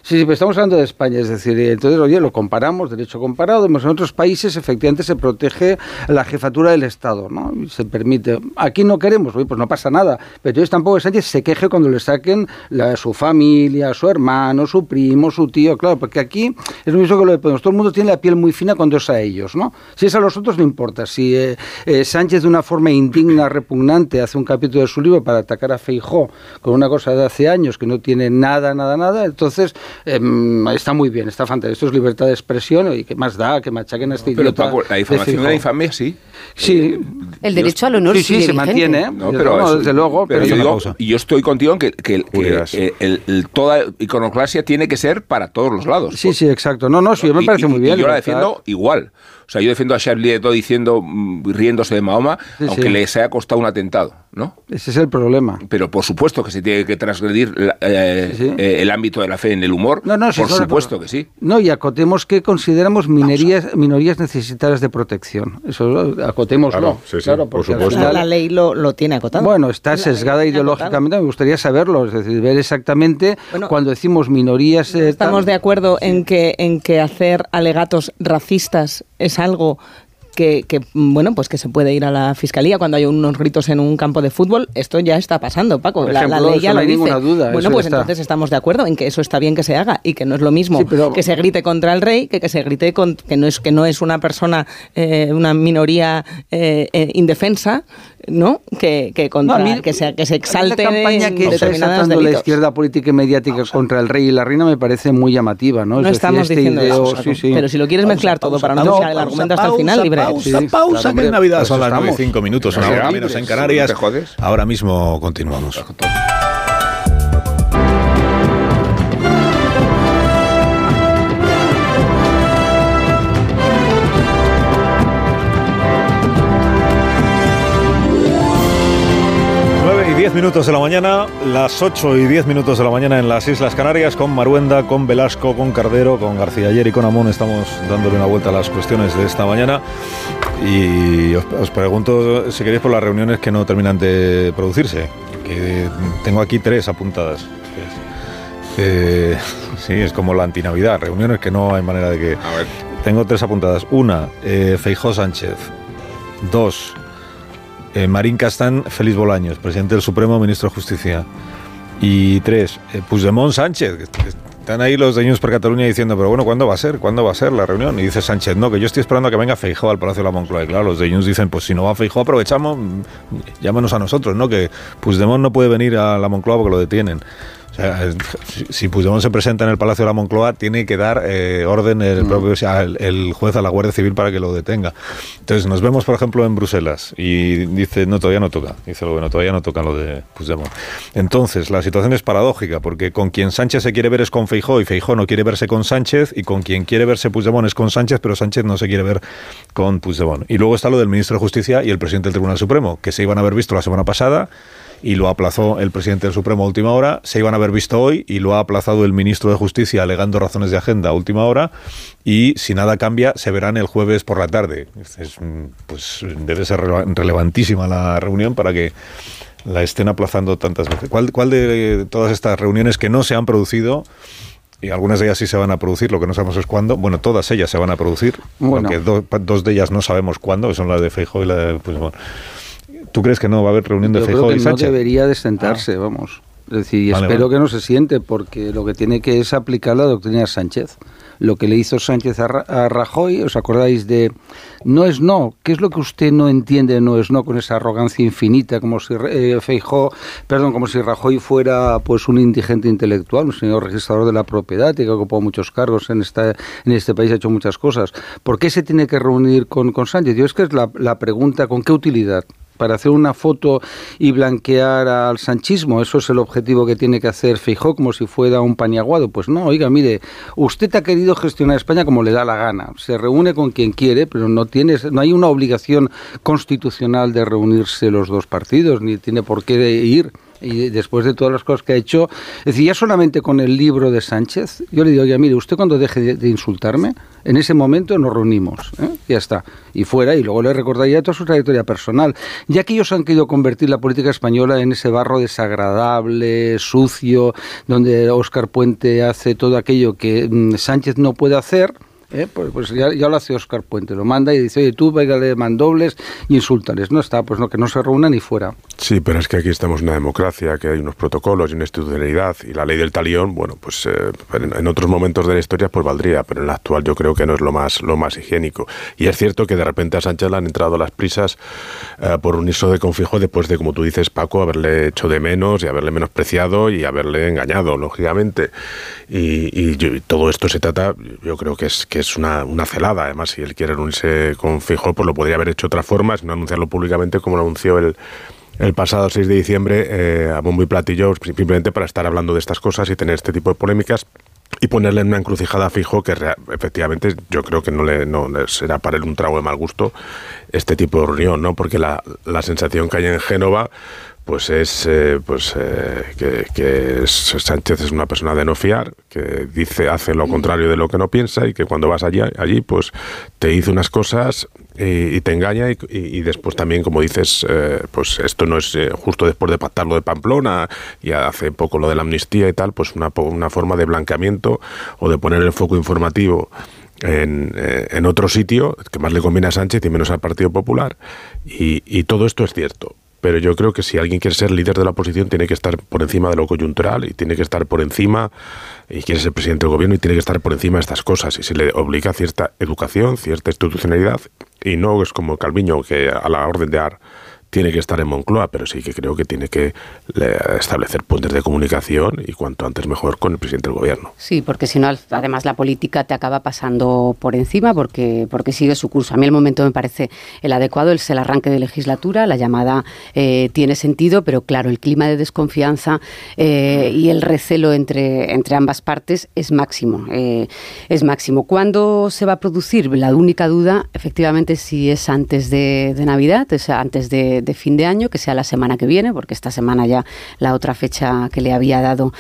sí, sí, pero estamos hablando de España, es decir, entonces, oye, lo comparamos, derecho comparado, en otros países efectivamente se protege la jefatura del Estado, ¿no? se permite. Aquí no queremos, pues no pasa nada, pero entonces tampoco Sánchez se queje cuando le saquen la, su familia, su hermano, su primo, su tío, claro, porque aquí es lo mismo que lo de Podemos, todo el mundo tiene la piel muy fina cuando es a ellos, ¿no? Si es a los otros no importa, si eh, eh, Sánchez de una forma indigna, repugnante, hace un capítulo de su libro para atacar a Feijó con una cosa de hace años que no tiene nada, nada, nada, entonces em, está muy bien, está fantástico, esto es libertad de expresión y qué más da que machaquen a este pero, idiota. Paco, la difamación de la infamia, sí. Sí. El derecho al honor sí, sí, se mantiene. No, pero desde luego. Pero, yo, digo, yo, estoy contigo en que, que, que el, toda iconoclasia tiene que ser para todos los lados. Sí, sí, exacto. No, no, sí, me parece muy bien. Y yo la defiendo igual. O sea, yo defiendo a Charlie Hebdo diciendo, mm, riéndose de Mahoma, aunque les haya costado un atentado, ¿no? Ese es el problema. Pero por supuesto que se tiene que transgredir eh, eh, el ámbito de la fe en el humor. No, no, por supuesto que sí. No, y acotemos que consideramos minorías, minorías necesitadas de protección. Eso acotémoslo. Claro, por supuesto. La ley lo, tiene acotado. Bueno, está sesgada ideológicamente, me gustaría saberlo, es decir, ver exactamente cuando decimos minorías... Eh, estamos de acuerdo en, que, en que hacer alegatos racistas es algo que, bueno, pues que se puede ir a la fiscalía cuando hay unos gritos en un campo de fútbol. Esto ya está pasando, Paco. la, ley ya no hay Ninguna duda, bueno, pues entonces estamos de acuerdo en que eso está bien que se haga y que no es lo mismo que se grite contra el rey que que se grite con, que no es que no es una persona, eh, una minoría eh, eh, indefensa ¿no? Que, que, contra, que, se, que se exalte la campaña que está desatando la izquierda política y mediática contra el rey y la reina me parece muy llamativa, ¿no? No estamos este diciendo eso, pero si lo quieres mezclar todo para no dejar el argumento hasta el final, libre. Pausa, pausa, que en Navidad son las 9 y 5 minutos, una hora menos en Canarias. Ahora mismo continuamos. 10 minutos de la mañana, las 8 y 10 minutos de la mañana en las Islas Canarias, con Maruenda, con Velasco, con Cardero, con García Ayer y con Amón. Estamos dándole una vuelta a las cuestiones de esta mañana. Y os, pregunto si queréis por las reuniones que no terminan de producirse. Que tengo aquí tres apuntadas. Eh, sí, es como la antinavidad, reuniones que no hay manera de que... Tengo tres apuntadas. Una, eh, Feijó Sánchez. Dos, eh, Marín Castán Félix Bolaños, presidente del Supremo, ministro de Justicia. Y tres, eh, Puigdemont Sánchez. están ahí los de News por Cataluña diciendo, pero bueno, ¿cuándo va a ser? ¿Cuándo va a ser la reunión? Y dice Sánchez, no, que yo estoy esperando a que venga Feijó al Palacio de la Moncloa. Y claro, los de News dicen, pues si no va Feijó, aprovechamos, llámanos a nosotros, ¿no? Que Puigdemont no puede venir a la Moncloa porque lo detienen. O O sea, si Puigdemont se presenta en el Palacio de la Moncloa, tiene que dar eh, orden el, mm. propio, el, juez a la Guardia Civil para que lo detenga. Entonces, nos vemos, por ejemplo, en Bruselas y dice, no, todavía no toca. Dice, bueno, todavía no toca lo de Puigdemont. Entonces, la situación es paradójica, porque con quien Sánchez se quiere ver es con Feijó y Feijó no quiere verse con Sánchez y con quien quiere verse Puigdemont es con Sánchez, pero Sánchez no se quiere ver con Puigdemont. Y luego está lo del ministro de Justicia y el presidente del Tribunal Supremo, que se iban a haber visto la semana pasada y lo aplazó el presidente del Supremo a última hora. Se iban a haber visto hoy y lo ha aplazado el ministro de Justicia alegando razones de agenda a última hora. Y si nada cambia, se verán el jueves por la tarde. Es, pues debe ser relevantísima la reunión para que la estén aplazando tantas veces. ¿Cuál, cuál de todas estas reuniones que no se han producido y algunas de ellas sí se van a producir, lo que no sabemos es cuándo. Bueno, todas ellas se van a producir, bueno. dos de ellas no sabemos cuándo, que son la de Feijóo y la de pues, ¿Tú crees que no va a haber reunión de Yo creo que No debería de sentarse, ah. vamos. Es decir, espero que no se siente, porque lo que tiene que es aplicar la doctrina Sánchez. Lo que le hizo Sánchez a, Rajoy, ¿os acordáis de no es no? ¿Qué es lo que usted no entiende no es no con esa arrogancia infinita, como si eh, perdón, como si Rajoy fuera pues un indigente intelectual, un señor registrador de la propiedad y que ocupado muchos cargos en esta en este país, ha hecho muchas cosas. ¿Por qué se tiene que reunir con, con Sánchez? Yo es que es la, la pregunta, ¿con qué utilidad? Para hacer una foto y blanquear al sanchismo. Eso es el objetivo que tiene que hacer Feijó, como si fuera un paniaguado. Pues no, oiga, mire, usted ha querido gestionar España como le da la gana. Se reúne con quien quiere, pero no, tiene, no hay una obligación constitucional de reunirse los dos partidos, ni tiene por qué ir y después de todas las cosas que ha hecho, es decir, ya solamente con el libro de Sánchez, yo le digo, oye, mire, usted cuando deje de, insultarme, en ese momento nos reunimos, ¿eh? ya está, y fuera, y luego le recordaría toda su trayectoria personal, ya que ellos han querido convertir la política española en ese barro desagradable, sucio, donde Óscar Puente hace todo aquello que mm, Sánchez no puede hacer, ¿eh? Pues, pues ya, lo hace Oscar Puente, lo manda y dice, oye, tú de mandobles y insúltales. No está, pues no, que no se reúnan ni fuera. Sí, pero es que aquí estamos en una democracia, que hay unos protocolos y una institucionalidad, y la ley del talión, bueno, pues eh, en, otros momentos de la historia pues valdría, pero en la actual yo creo que no es lo más, lo más higiénico. Y es cierto que de repente a Sánchez le han entrado las prisas eh, por unirse de confijo después de, como tú dices, Paco, haberle hecho de menos y haberle menospreciado y haberle engañado, lógicamente. Y, todo esto se trata, yo creo que es, que es una, una celada. Además, si él quiere unirse con Fijo, pues lo podría haber hecho de otra forma, no anunciarlo públicamente como lo anunció el, el pasado 6 de diciembre eh, a bombo y platillo, simplemente para estar hablando de estas cosas y tener este tipo de polémicas y ponerle en una encrucijada fijo que efectivamente yo creo que no le, no será para él un trago de mal gusto este tipo de reunión, ¿no? Porque la, la sensación que hay en Génova pues es eh, pues eh, que, Sánchez es una persona de no fiar, que dice, hace lo contrario de lo que no piensa y que cuando vas allí, allí pues te dice unas cosas y, te engaña y, después también, como dices, eh, pues esto no es justo después de pactar lo de Pamplona y hace poco lo de la amnistía y tal, pues una, una forma de blanqueamiento o de poner el foco informativo en, en, otro sitio que más le conviene a Sánchez y menos al Partido Popular. Y, y, todo esto es cierto pero yo creo que si alguien quiere ser líder de la oposición tiene que estar por encima de lo coyuntural y tiene que estar por encima, y quiere ser presidente del gobierno y tiene que estar por encima de estas cosas. Y se le obliga cierta educación, cierta institucionalidad y no es como Calviño que a la orden de AR tiene que estar en Moncloa, pero sí que creo que tiene que establecer puentes de comunicación y cuanto antes mejor con el presidente del gobierno. Sí, porque si no, además la política te acaba pasando por encima porque, porque sigue su curso. A mí el momento me parece el adecuado, el arranque de legislatura, la llamada eh, tiene sentido, pero claro, el clima de desconfianza eh, y el recelo entre, entre ambas partes es máximo. Eh, es máximo. ¿Cuándo se va a producir? La única duda, efectivamente, si es antes de Navidad, es antes de, de fin de año, que sea la semana que viene, porque esta semana ya la otra fecha que le había dado,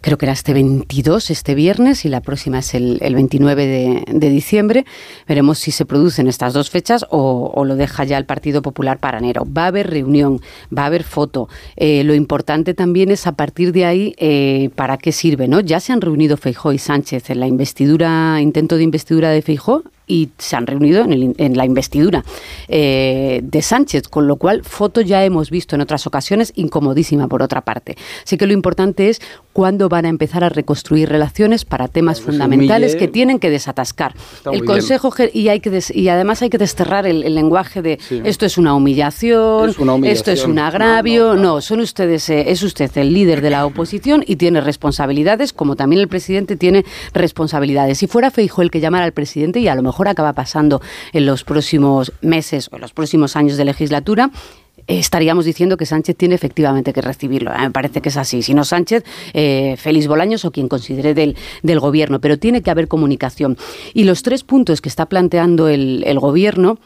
creo que era este 22, este viernes, y la próxima es el, 29 de, diciembre. Veremos si se producen estas dos fechas o, lo deja ya el Partido Popular para enero. Va a haber reunión, va a haber foto. Eh, lo importante también es a partir de ahí eh, para qué sirve, ¿no? Ya se han reunido Feijó y Sánchez en la investidura, intento de investidura de Feijó y se han reunido en, la investidura eh, de Sánchez, con lo cual foto ya hemos visto en otras ocasiones, incomodísima por otra parte. Así que lo importante es cuándo van a empezar a reconstruir relaciones para temas fundamentales que tienen que desatascar. el Consejo y hay que y además hay que desterrar el, lenguaje de esto es una, humillación, esto es un agravio, no, son ustedes eh, es usted el líder de la oposición y tiene responsabilidades, como también el presidente tiene responsabilidades. Si fuera Feijo el que llamara al presidente y a lo mejor acaba pasando en los próximos meses o en los próximos años de legislatura, estaríamos diciendo que Sánchez tiene efectivamente que recibirlo. Me parece que es así. Si no Sánchez, eh, Félix Bolaños o quien considere del, del, gobierno. Pero tiene que haber comunicación. Y los tres puntos que está planteando el, el gobierno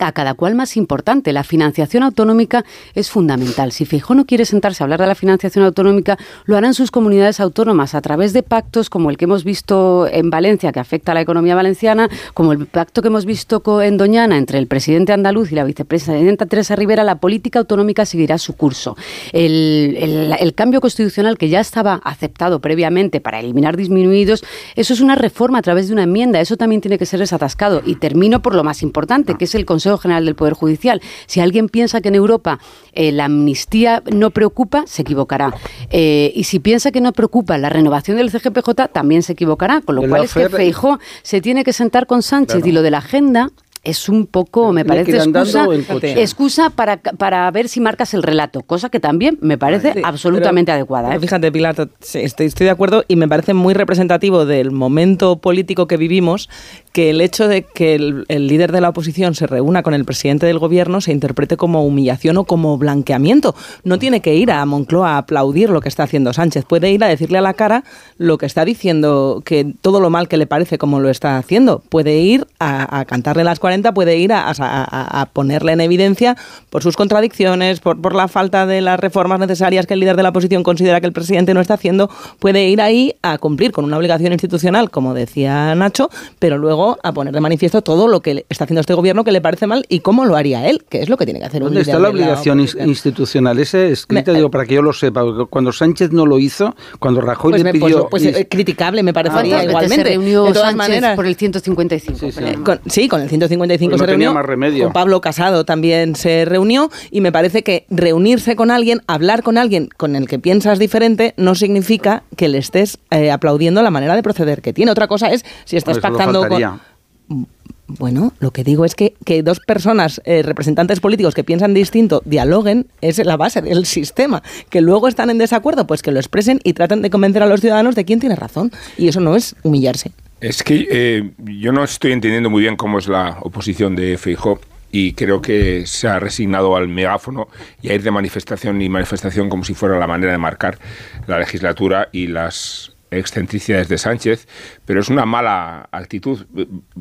a cada cual más importante. La financiación autonómica es fundamental. Si Feijóo no quiere sentarse a hablar de la financiación autonómica, lo harán sus comunidades autónomas a través de pactos como el que hemos visto en Valencia, que afecta a la economía valenciana, como el pacto que hemos visto en Doñana entre el presidente andaluz y la vicepresidenta Teresa Rivera. La política autonómica seguirá su curso. El, el cambio constitucional que ya estaba aceptado previamente para eliminar disminuidos, eso es una reforma a través de una enmienda. Eso también tiene que ser desatascado. Y termino por lo más importante, que es el Consejo General del Poder Judicial. Si alguien piensa que en Europa eh, la amnistía no preocupa, se equivocará. Eh, y si piensa que no preocupa la renovación del CGPJ, también se equivocará. Con lo cual es que Feijó se tiene que sentar con Sánchez y lo de la agenda es un poco, me parece, excusa, excusa para, para ver si marcas el relato, cosa que también me parece absolutamente adecuada. ¿eh? Fíjate, Pilar, estoy, estoy de acuerdo y me parece muy representativo del momento político que vivimos que el hecho de que el, líder de la oposición se reúna con el presidente del gobierno se interprete como humillación o como blanqueamiento. No tiene que ir a Moncloa a aplaudir lo que está haciendo Sánchez, puede ir a decirle a la cara lo que está diciendo, que todo lo mal que le parece como lo está haciendo. Puede ir a, cantarle las 40, puede ir a, ponerle en evidencia por sus contradicciones, por la falta de las reformas necesarias que el líder de la oposición considera que el presidente no está haciendo. Puede ir ahí a cumplir con una obligación institucional, como decía Nacho, pero luego a poner de manifiesto todo lo que está haciendo este gobierno que le parece mal y cómo lo haría él, que es lo que tiene que hacer un ¿Dónde está la obligación institucional? Ese escrito, digo, para que yo lo sepa, cuando Sánchez no lo hizo, cuando Rajoy pues le pidió... Pues, pues criticable me parecería ah, igualmente. Se reunió de todas maneras, por el 155. Sí, sí. Con, el 155 se reunió. Más remedio. Con Pablo Casado también se reunió y me parece que reunirse con alguien, hablar con alguien con el que piensas diferente, no significa que le estés eh, aplaudiendo la manera de proceder que tiene. Otra cosa es si estás pactando con bueno, lo que digo es que, que dos personas, eh, representantes políticos que piensan distinto, dialoguen, es la base del sistema. Que luego están en desacuerdo, pues que lo expresen y traten de convencer a los ciudadanos de quién tiene razón. Y eso no es humillarse. Es que eh, yo no estoy entendiendo muy bien cómo es la oposición de Feijó y creo que se ha resignado al megáfono y a ir de manifestación y manifestación como si fuera la manera de marcar la legislatura y las excentricidades de Sánchez, pero es una mala actitud.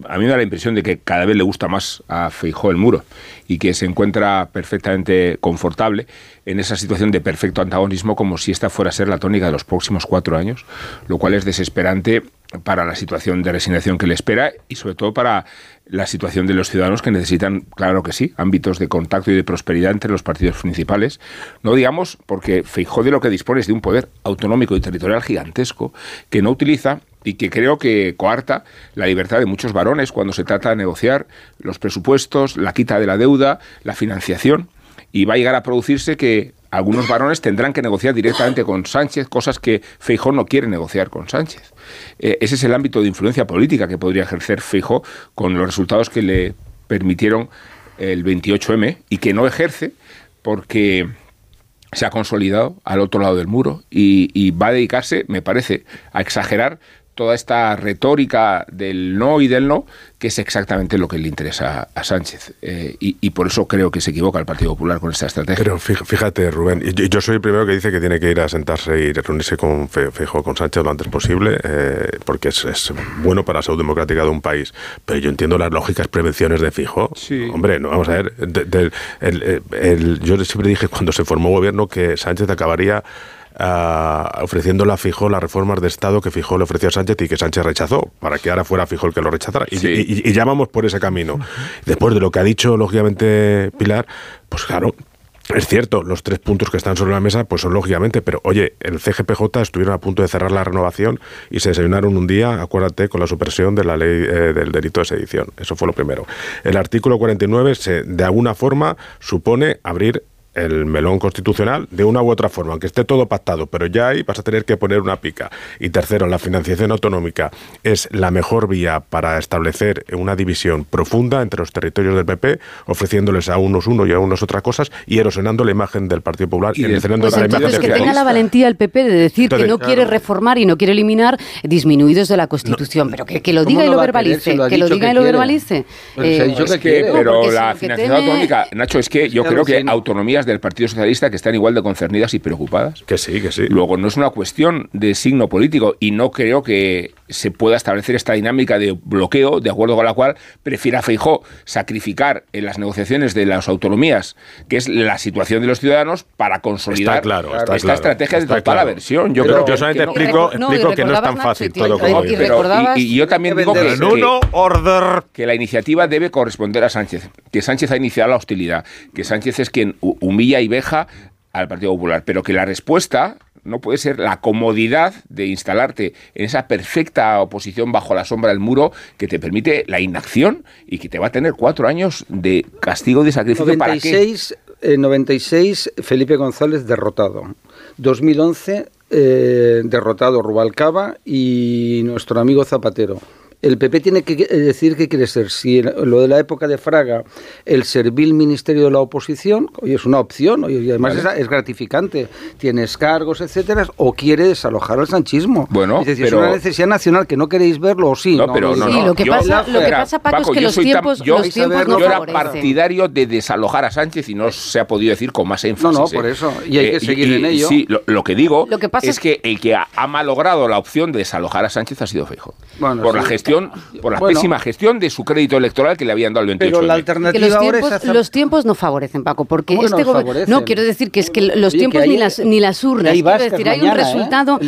A mí me da la impresión de que cada vez le gusta más a Feijó el muro y que se encuentra perfectamente confortable en esa situación de perfecto antagonismo como si esta fuera a ser la tónica de los próximos cuatro años, lo cual es desesperante para la situación de resignación que le espera y sobre todo para la situación de los ciudadanos que necesitan, claro que sí, ámbitos de contacto y de prosperidad entre los partidos principales. No digamos porque Feijó de lo que dispone es de un poder autonómico y territorial gigantesco que no utiliza y que creo que coarta la libertad de muchos varones cuando se trata de negociar los presupuestos, la quita de la deuda, la financiación y va a llegar a producirse que algunos varones tendrán que negociar directamente con Sánchez, cosas que Feijó no quiere negociar con Sánchez. Eh, ese es el ámbito de influencia política que podría ejercer Feijó con los resultados que le permitieron el 28M y que no ejerce porque se ha consolidado al otro lado del muro y, y va a dedicarse, me parece, a exagerar toda esta retórica del no y del no, que es exactamente lo que le interesa a Sánchez. Eh, y, por eso creo que se equivoca el Partido Popular con esta estrategia. Pero fíjate, Rubén, yo, soy el primero que dice que tiene que ir a sentarse y reunirse con Feijóo, con Sánchez lo antes posible, eh, porque es, bueno para la salud democrática de un país. Pero yo entiendo las lógicas prevenciones de Fijo. Hombre, no, vamos a ver. yo siempre dije cuando se formó gobierno que Sánchez acabaría ofreciéndole a Fijó las reformas de Estado que Fijó le ofreció a Sánchez y que Sánchez rechazó, para que ahora fuera Fijó el que lo rechazara. Y, y, ya vamos por ese camino. Después de lo que ha dicho, lógicamente, Pilar, pues claro, es cierto, los tres puntos que están sobre la mesa, pues son lógicamente, pero oye, el CGPJ estuvieron a punto de cerrar la renovación y se desayunaron un día, acuérdate, con la supresión de la ley eh, del delito de sedición. Eso fue lo primero. El artículo 49 se, de alguna forma supone abrir el melón constitucional de una u otra forma, aunque esté todo pactado, pero ya ahí vas a tener que poner una pica. Y tercero, la financiación autonómica es la mejor vía para establecer una división profunda entre los territorios del PP, ofreciéndoles a unos uno y a unos otras cosas y erosionando la imagen del Partido Popular y, erosionando pues la imagen que tenga la valentía el PP de decir que no quiere reformar y no quiere eliminar disminuidos de la Constitución, pero que, lo diga y lo verbalice, que lo diga y lo verbalice. pero la financiación autonómica, Nacho, es que yo creo que autonomía del Partido Socialista que están igual de concernidas y preocupadas. Que sí, que sí. Luego, no es una cuestión de signo político y no creo que se pueda establecer esta dinámica de bloqueo, de acuerdo con la cual prefiera Feijó sacrificar en las negociaciones de las autonomías, que es la situación de los ciudadanos, para consolidar claro, esta estrategia de total aversión. Yo creo que, yo solamente explico, explico que no es tan fácil todo como y, y, yo también digo que, order. que la iniciativa debe corresponder a Sánchez, que Sánchez ha iniciado la hostilidad, que Sánchez es quien humilla y veja al Partido Popular, pero que la respuesta no puede ser la comodidad de instalarte en esa perfecta oposición bajo la sombra del muro que te permite la inacción y que te va a tener cuatro años de castigo y de sacrificio 96, para qué. 96 Felipe González derrotado. 2011 eh, derrotado Rubalcaba y nuestro amigo Zapatero el PP tiene que decir qué quiere ser. Si lo de la época de Fraga, el servil ministerio de la oposición, hoy es una opción, y además es, gratificante, tienes cargos, etcétera, o quiere desalojar al sanchismo. Bueno, es decir, es una necesidad nacional que no queréis verlo o sí. No, pero no, lo que, pasa, lo que pasa, Paco, es que los tiempos, yo, los tiempos no yo era partidario de desalojar a Sánchez y no se ha podido decir con más énfasis. No, no, por ¿eh? eso. Y hay que eh, seguir en ello. Sí, lo, que digo es, que... el que ha, malogrado la opción de desalojar a Sánchez ha sido Feijo. por la gestión por la pésima gestión de su crédito electoral que le habían dado el 28 Pero la alternativa los tiempos, los tiempos no favorecen, Paco, porque este gobierno... No, quiero decir que es que los tiempos ni, las, ni las urnas, quiero decir, hay un ¿eh? resultado...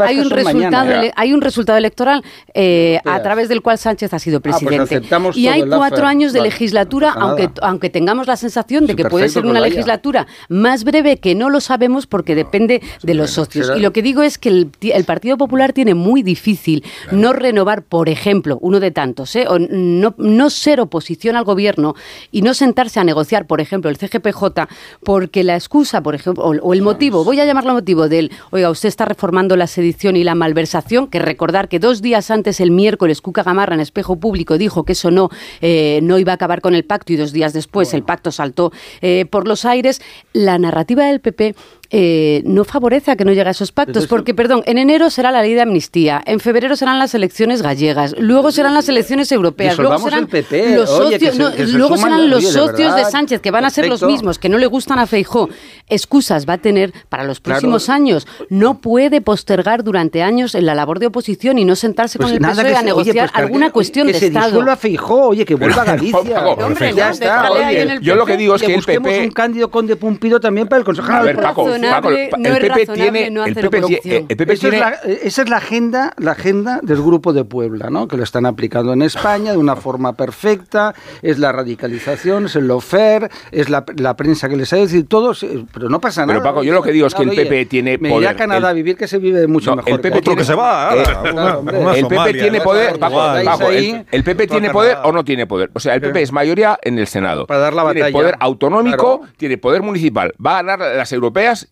Hay un resultado, hay un resultado electoral eh, a través del cual Sánchez ha sido ah, pues presidente. y hay cuatro años de legislatura, aunque, aunque tengamos la sensación de que puede ser una legislatura más breve, que no lo sabemos porque depende de los socios. Y lo que digo es que el Partido Popular tiene muy difícil no renovar, por ejemplo, ejemplo, uno de tantos, ¿eh? no, no, ser oposición al gobierno y no sentarse a negociar, por ejemplo, el CGPJ, porque la excusa, por ejemplo, o, el motivo, voy a llamarlo motivo del, oiga, usted está reformando la sedición y la malversación, que recordar que dos días antes, el miércoles, Cuca Gamarra en espejo público dijo que eso no, eh, no iba a acabar con el pacto y dos días después el pacto saltó eh, por los aires. La narrativa del PP eh, no favorece a que no llegue a esos pactos, porque, perdón, en enero será la ley de amnistía, en febrero serán las elecciones gallegas, luego serán las elecciones europeas, luego serán los socios, luego serán los socios de, Sánchez, que van a ser los mismos, que no le gustan a Feijó. Excusas va a tener para los próximos años. No puede postergar durante años en la labor de oposición y no sentarse con pues el PSOE a negociar pues alguna cuestión de Estado. a Feijó, oye, que vuelva a Galicia. ya está, yo lo que digo es que el PP... un Cándido Conde Pumpido también para el Consejo el PP tiene, el PP, tiene, esa es la agenda, la agenda del grupo de Puebla, ¿no? Que lo están aplicando en España de una forma perfecta. Es la radicalización, es el lofer, es la, la prensa que les ha decir todo, pero no pasa nada. Pero Paco, yo lo que digo es que el PP tiene me poder. Me a Canadá a vivir que se vive mucho mejor. El PP tiene, que se va. Eh, el PP tiene poder, Paco, el, PP tiene poder o no tiene poder. O sea, el PP es mayoría en el Senado. Para dar la batalla. Tiene poder autonómico, tiene poder municipal. Va a ganar las europeas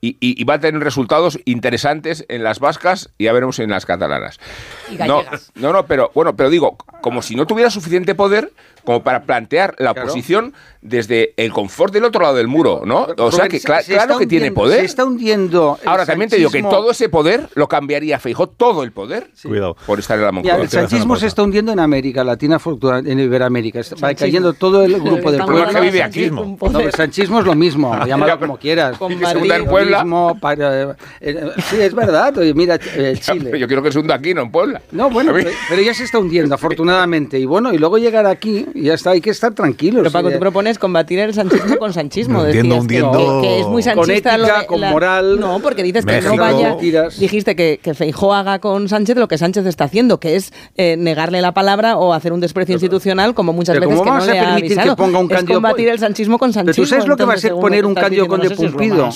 y, va a tener resultados interesantes en las vascas y ya veremos en las catalanas. no, no, no, pero bueno, pero digo, como si no tuviera suficiente poder como para plantear la oposición desde el confort del otro lado del muro, ¿no? O sea que claro que tiene poder. Se está hundiendo. Ahora también te digo que todo ese poder lo cambiaría Feijó, todo el poder, Cuidado. por estar en la Moncloa. el sanchismo se está hundiendo en América Latina, en Iberoamérica. Va cayendo todo el grupo del pueblo. que vive aquí. el sanchismo es lo mismo, llámalo como quieras. Con Madrid, turismo. Para, eh, sí, es verdad. Mira, eh, Chile. Yo quiero que se hunda aquí, no en Puebla. No, bueno, pero, ya se está hundiendo, afortunadamente. Y bueno, y luego llegar aquí y ya está, hay que estar tranquilos. Pero Paco, tú propones combatir el sanchismo con sanchismo. Hundiendo, hundiendo. Que, es muy sanchista. Con ética, con moral. No, porque dices que no vaya. Dijiste que, que Feijó haga con Sánchez lo que Sánchez está haciendo, que es eh, negarle la palabra o hacer un desprecio institucional, como muchas veces que no le ha avisado. Que ponga un es combatir el sanchismo con sanchismo. Pero tú sabes lo que va a ser poner un cambio con de Pumpido.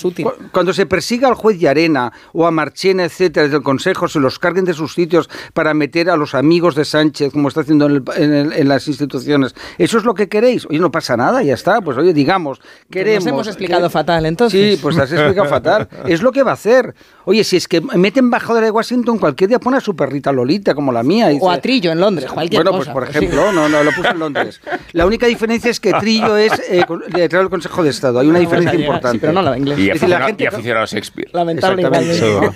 Cuando se persiga al juez de Arena o a Marchena, etcétera, desde el Consejo, se los carguen de sus sitios para meter a los amigos de Sánchez, como está haciendo en, las instituciones. ¿Eso es lo que queréis? Oye, no pasa nada, ya está. Pues oye, digamos, queremos... Nos hemos explicado fatal, entonces. Sí, pues has explicado fatal. Es lo que va a hacer. Oye, si es que mete embajadora de Washington, cualquier día pone a su perrita Lolita, como la mía. o a Trillo en Londres, cualquier Bueno, pues por ejemplo, no, no, lo puse en Londres. La única diferencia es que Trillo es eh, del Consejo de Estado. Hay una diferencia importante. pero no la inglés. Y, la gente, aficionado a Shakespeare. Lamentablemente.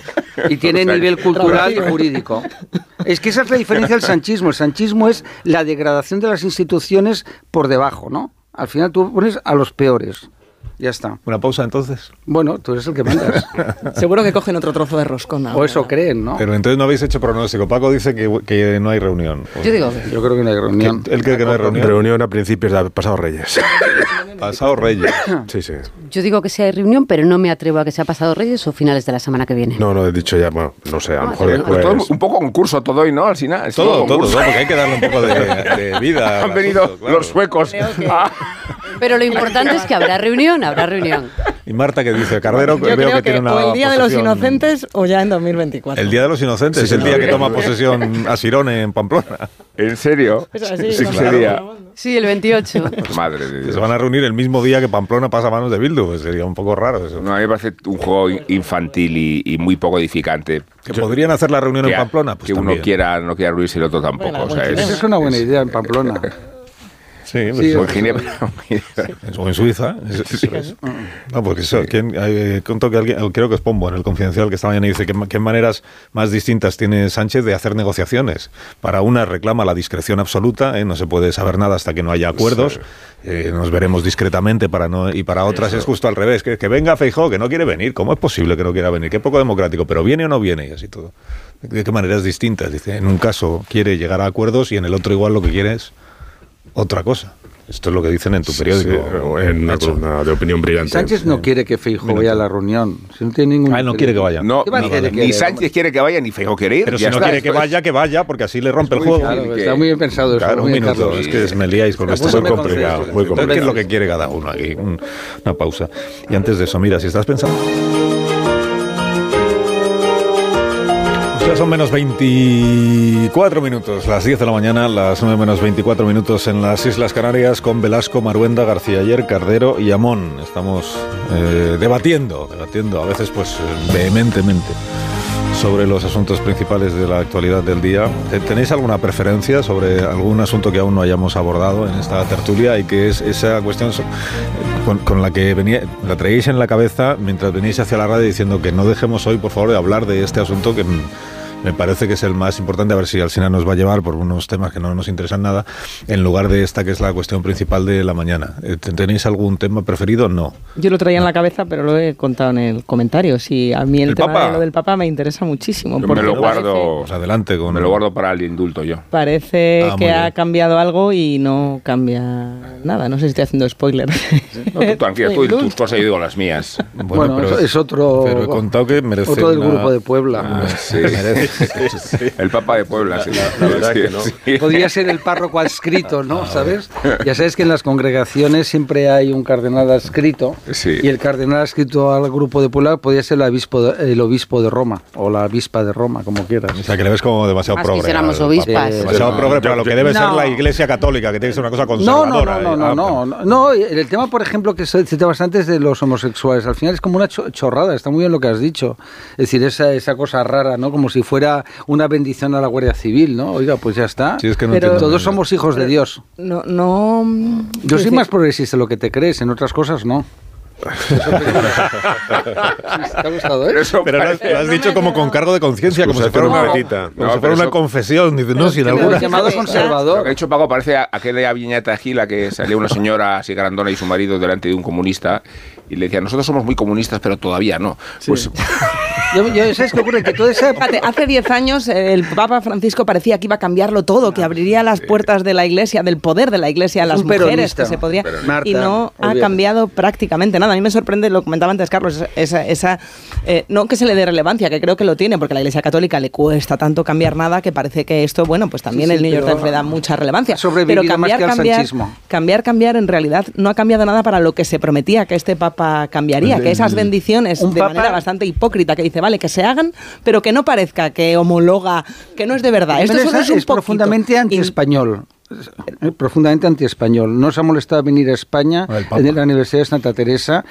Y tiene nivel cultural y jurídico. Es que esa es la diferencia del sanchismo. El sanchismo es la degradación de las instituciones por debajo, ¿no? Al final tú pones a los peores. Ya está. ¿Una pausa entonces? Bueno, tú eres el que mandas. Seguro que cogen otro trozo de roscón. O eso creen, ¿no? Pero entonces no habéis hecho pronóstico. Paco dice que, que no hay reunión. Yo digo Yo creo que no hay reunión. ¿Él cree que no hay reunión? Reunión a principios de pasado Reyes. pasado Reyes. Sí, sí. Yo digo que sí hay reunión, pero no me atrevo a que sea pasado Reyes o finales de la semana que viene. No, no, he dicho ya, bueno, no sé, a lo mejor después... un poco concurso todo hoy, ¿no? Al final. Todo, todo, todo, porque hay que darle un poco de, vida. Han venido los suecos. Pero lo importante es que habrá reunión, habrá reunión. ¿Y Marta qué dice? Cardero Yo veo que, tiene una o el Día de los Inocentes o ya en 2024. El Día de los Inocentes es el día que toma posesión a Sirone en Pamplona. ¿En serio? sí, sí, sería. Sí, el 28. Madre de Dios. Se van a reunir el mismo día que Pamplona pasa a manos de Bildu. Pues sería un poco raro eso. No, a mí me parece un juego infantil y, muy poco edificante. ¿Que podrían hacer la reunión en Pamplona? Pues que uno quiera, no quiera reunirse y el otro tampoco. o sea, es... es una buena idea en Pamplona. Sí, pues o en Ginebra. o en Suiza. no, porque eso, ¿quién, eh, que alguien, creo que es Pombo en el Confidencial que esta mañana dice que qué maneras más distintas tiene Sánchez de hacer negociaciones. Para una reclama la discreción absoluta, ¿eh? no se puede saber nada hasta que no haya acuerdos. Eh, nos veremos discretamente para no y para otras es justo al revés, que, que venga Feijó, que no quiere venir. ¿Cómo es posible que no quiera venir? Qué poco democrático, pero viene o no viene y así todo. ¿De qué maneras distintas? Dice, en un caso quiere llegar a acuerdos y en el otro igual lo que quiere es otra cosa. Esto es lo que dicen en tu periódico. en una columna de opinión brillante. Sánchez no quiere que Feijóo vaya a la reunión. Si no tiene ningún ah, no quiere que vaya. No, ni Sánchez quiere que vaya, ni Feijóo quiere ir. Pero si no quiere que vaya, que vaya, porque así le rompe el juego. Está muy bien pensado eso. Claro, un minuto. Es que me liáis con esto. Es muy complicado. Muy complicado. ¿Qué es lo que quiere cada uno aquí? Una pausa. Y antes de eso, mira, si estás pensando... Ya son menos 24 minutos, las 10 de la mañana, las 9 menos 24 minutos en las Islas Canarias con Velasco, Maruenda, García Ayer, Cardero y Amón. Estamos eh, debatiendo, debatiendo a veces pues vehementemente sobre los asuntos principales de la actualidad del día. ¿Tenéis alguna preferencia sobre algún asunto que aún no hayamos abordado en esta tertulia y que es esa cuestión con, con, la que venía, la traéis en la cabeza mientras venís hacia la radio diciendo que no dejemos hoy, por favor, de hablar de este asunto que me parece que es el más importante, a ver si Alcina nos va a llevar por unos temas que no nos interesan nada, en lugar de esta que es la cuestión principal de la mañana. Eh, ¿Tenéis algún tema preferido? No. Yo lo traía en la cabeza, pero lo he contado en el comentario. Si a mí el, tema de lo del Papa me interesa muchísimo. me lo guardo, pues adelante con me lo guardo para el indulto yo. Parece ah, que ha cambiado algo y no cambia nada. No sé si estoy haciendo spoiler. No, tú, tranquila, tú, tú, has ido las mías. Bueno, pero, es otro. Pero he contado que merece. Otro del grupo de Puebla. Ah, sí. El Papa de Puebla, sí. La, verdad que no. Podría ser el párroco adscrito, ¿no? ¿Sabes? Ya sabes que en las congregaciones siempre hay un cardenal adscrito. Y el cardenal adscrito al grupo de Puebla podría ser el obispo de, el obispo de Roma o la avispa de Roma, como quieras. O sea, que le ves como demasiado progre. Si éramos obispas. demasiado progre para lo que debe ser la iglesia católica, que tiene que ser una cosa conservadora. No, no, no, no, no, el tema, por ejemplo, que se cita bastante es de los homosexuales. Al final es como una chorrada, está muy bien lo que has dicho. Es decir, esa, esa cosa rara, ¿no? Como si fuera una bendición a la Guardia Civil, ¿no? Oiga, pues ya está. Pero todos somos hijos de Dios. No, no. Yo soy más progresista de lo que te crees, en otras cosas no. ¿Te ha gustado, eh? Pero lo has, dicho como con cargo de conciencia, como si fuera una, como si fuera una confesión. Dice, no, si en alguna... llamado conservador. De hecho, Paco parece aquella viñeta gila que salía una señora así grandona y su marido delante de un comunista y le decía, nosotros somos muy comunistas, pero todavía no. Pues, yo, yo, ¿Sabes qué ocurre? Que todo ese... hace 10 años el Papa Francisco parecía que iba a cambiarlo todo, que abriría las puertas de la Iglesia, del poder de la Iglesia a las mujeres, que se podría... y no ha cambiado prácticamente nada. A mí me sorprende, lo comentaba antes Carlos, esa... esa eh, no que se le dé relevancia, que creo que lo tiene, porque a la Iglesia Católica le cuesta tanto cambiar nada que parece que esto, bueno, pues también el niño le da mucha relevancia. Pero cambiar, cambiar, cambiar, cambiar, en realidad no ha cambiado nada para lo que se prometía que este Papa cambiaría, que esas bendiciones de manera bastante hipócrita, que dice, vale, que se hagan, pero que no parezca que homologa, que no es de verdad. Esto es, es profundamente anti-español profundamente anti-español. No se ha molestado venir a España en la Universidad de Santa Teresa.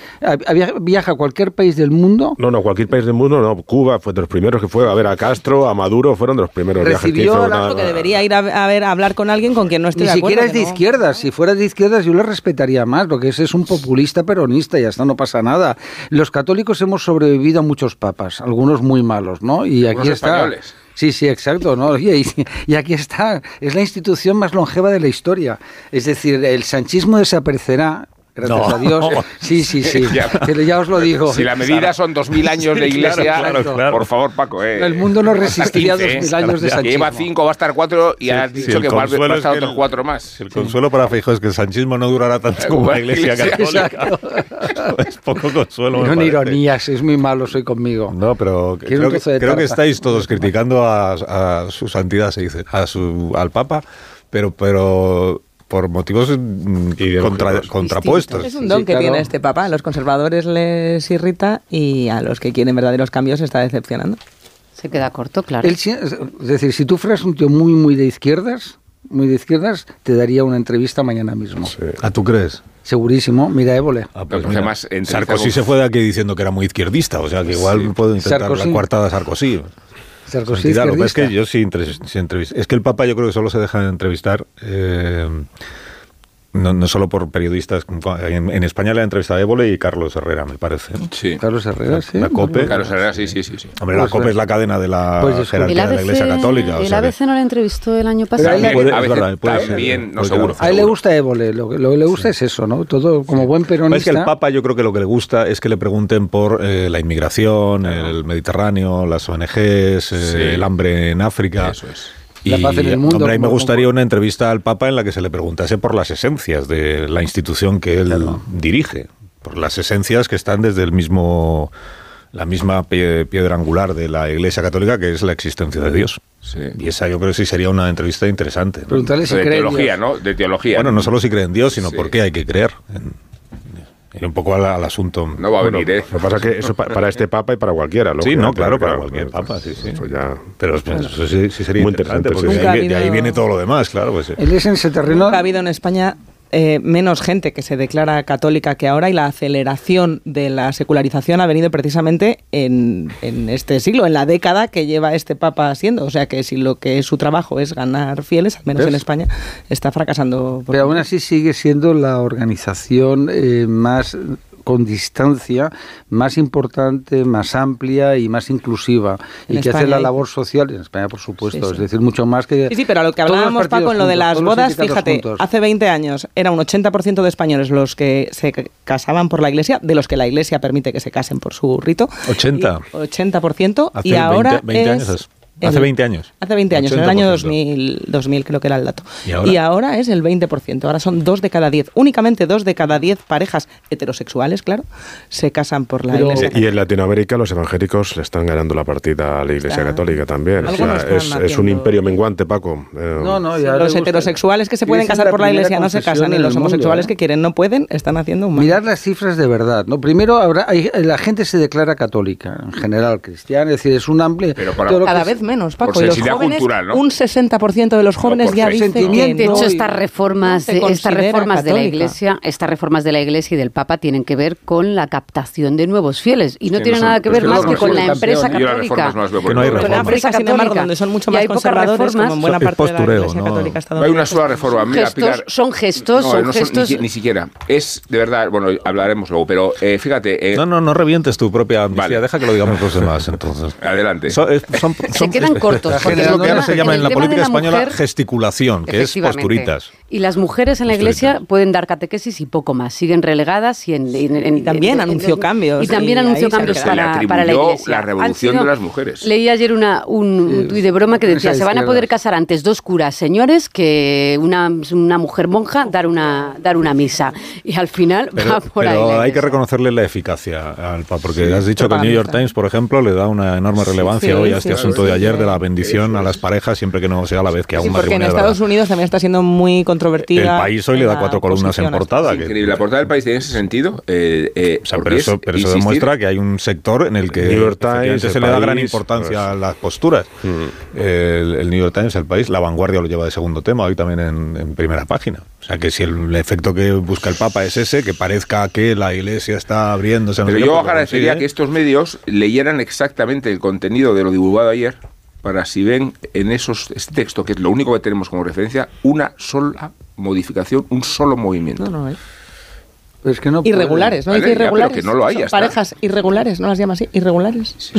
¿Viaja a cualquier país del mundo? No, no, cualquier país del mundo, no. Cuba fue de los primeros que fue a ver a Castro, a Maduro, fueron de los primeros viajes que hizo. que debería ir a, ver, a hablar con alguien con quien no esté Ni de siquiera es de izquierdas. Si fuera de izquierdas yo le respetaría más, porque ese es un populista peronista y hasta no pasa nada. Los católicos hemos sobrevivido a muchos papas, algunos muy malos, ¿no? Y aquí está. Sí, sí, exacto. ¿no? Y, y, aquí está, es la institución más longeva de la historia. Es decir, el sanchismo desaparecerá Gracias a Dios. Sí, sí, sí. ya, ya, os lo digo. Si la medida son son 2.000 años de iglesia, por favor, Paco. Eh, el mundo no resistiría 2.000 años de sanchismo. Que lleva 5, va a estar 4 y has dicho que va, a estar otros 4 más. El consuelo para Feijóo es que el sanchismo no durará tanto como la iglesia católica. es poco consuelo. No ironías, es muy malo, soy conmigo. No, pero creo que, creo que, estáis todos criticando a, a su santidad, se dice, a su, al Papa, pero, pero por motivos mm, contrapuestos. Es un don que tiene este papá. A los conservadores les irrita y a los que quieren verdaderos cambios está decepcionando. Se queda corto, claro. es decir, si tú fueras un tío muy, muy de izquierdas, muy de izquierdas, te daría una entrevista mañana mismo. ¿A tú crees? Segurísimo, mira Évole. Ah, pues además, Sarkozy se fue de aquí diciendo que era muy izquierdista, o sea que igual puedo intentar la coartada Sarkozy. Sarkozy es que yo sí, Es que el Papa yo creo que solo se deja de entrevistar eh, no, no, solo por periodistas. En, España le ha entrevistado a Évole y Carlos Herrera, me parece. Sí. Carlos Herrera, sí. La COPE. Carlos Herrera, sí, sí, sí. Hombre, la pues COPE es la cadena de la pues jerarquía de la Iglesia Católica. El ABC no le entrevistó el año pasado. También, no seguro. A él le gusta Évole. Lo, que le gusta es eso, ¿no? Todo como buen peronista. Es que el Papa yo creo que lo que le gusta es que le pregunten por eh, la inmigración, el Mediterráneo, las ONGs, eh, el hambre en África. Eso es la paz en el mundo. Hombre, a mí me gustaría una entrevista al Papa en la que se le preguntase por las esencias de la institución que él dirige, por las esencias que están desde el mismo la misma piedra angular de la Iglesia Católica, que es la existencia de Dios. Y esa yo creo que sí sería una entrevista interesante. Preguntarle si de teología, ¿no? De teología. Bueno, no solo si cree en Dios, sino por qué hay que creer en, un poco al, asunto. No va a venir, ¿eh? Lo que pasa es que eso para este papa y para cualquiera. Sí, no, claro, para cualquier papa, sí, sí. Pero eso sí, sería muy interesante, porque de ahí, viene todo lo demás, claro. Pues, Él es en ese terreno. ha habido en España eh, menos gente que se declara católica que ahora y la aceleración de la secularización ha venido precisamente en, este siglo, en la década que lleva este Papa siendo. O sea que si lo que es su trabajo es ganar fieles, al menos en España, está fracasando. Pero aún así sigue siendo la organización eh, más con distancia más importante, más amplia y más inclusiva y que hace la labor social en España, por supuesto, es decir, mucho más que Sí, sí, pero a lo que hablábamos Paco en lo de las bodas, fíjate, hace 20 años era un 80% de españoles los que se casaban por la iglesia, de los que la iglesia permite que se casen por su rito. 80. 80% y ahora 20, años Hace 20 años. Hace 20 años, en el año 2000, 2000 creo que era el dato. ¿Y ahora? es el 20%. Ahora son dos de cada 10. Únicamente dos de cada 10 parejas heterosexuales, claro, se casan por la Iglesia. Y en Latinoamérica los evangélicos le están ganando la partida a la Iglesia Católica también. es, un imperio menguante, Paco. Eh, no, no, los heterosexuales que se pueden casar por la Iglesia no se casan y los homosexuales ¿eh? que quieren no pueden, están haciendo un mal. Mirad las cifras de verdad. ¿no? Primero, habrá, la gente se declara católica, en general cristiana, es decir, es un amplio... Pero cada vez menos, Paco. y los jóvenes, Un 60% de los jóvenes ya dicen que De hecho, estas reformas, estas reformas de la Iglesia, estas reformas de la Iglesia y del Papa tienen que ver con la captación de nuevos fieles y no tiene nada que ver más que con la empresa católica. Que no hay reformas. la empresa católica, donde son mucho más conservadores, como en buena parte de la Iglesia católica No hay una sola reforma. Mira, son gestos, son gestos. Ni, siquiera. Es, de verdad, bueno, hablaremos luego, pero eh, fíjate... Eh, no, no, no revientes tu propia amnistía, deja que lo digamos los demás, entonces. Adelante. Se quedan cortos. Es lo que ahora se llama en la política española gesticulación, que es posturitas. Y las mujeres en la iglesia pueden dar catequesis y poco más. Siguen relegadas y, en, también anunció cambios. Y también anunció cambios para, para, la iglesia. La revolución de las mujeres. Leí ayer una, un, tuit de broma que decía: se van a poder casar antes dos curas señores que una, una mujer monja dar una, dar una misa. Y al final va por ahí. Pero hay que reconocerle la eficacia al Papa, porque has dicho que el New York Times, por ejemplo, le da una enorme relevancia hoy a este asunto de ayer de la bendición a las parejas siempre que no sea la vez que a un matrimonio. Porque en Estados Unidos también está siendo muy controvertida. El país hoy le da cuatro columnas en portada. increíble. La portada del país tiene ese sentido. Eh, eh, pero eso, demuestra que hay un sector en el que New York Times, se le da gran importancia a las posturas. Mm. El, New York Times, el país, la vanguardia lo lleva de segundo tema, hoy también en, primera página. O sea que si el, efecto que busca el Papa es ese, que parezca que la Iglesia está abriéndose. pero yo agradecería que estos medios leyeran exactamente el contenido de lo divulgado ayer para si ven en esos este texto, que es lo único que tenemos como referencia, una sola modificación, un solo movimiento. No, no. Es que no irregulares, ¿no? Dice irregulares. no lo hay, parejas irregulares, ¿no las llama así? Irregulares. Sí,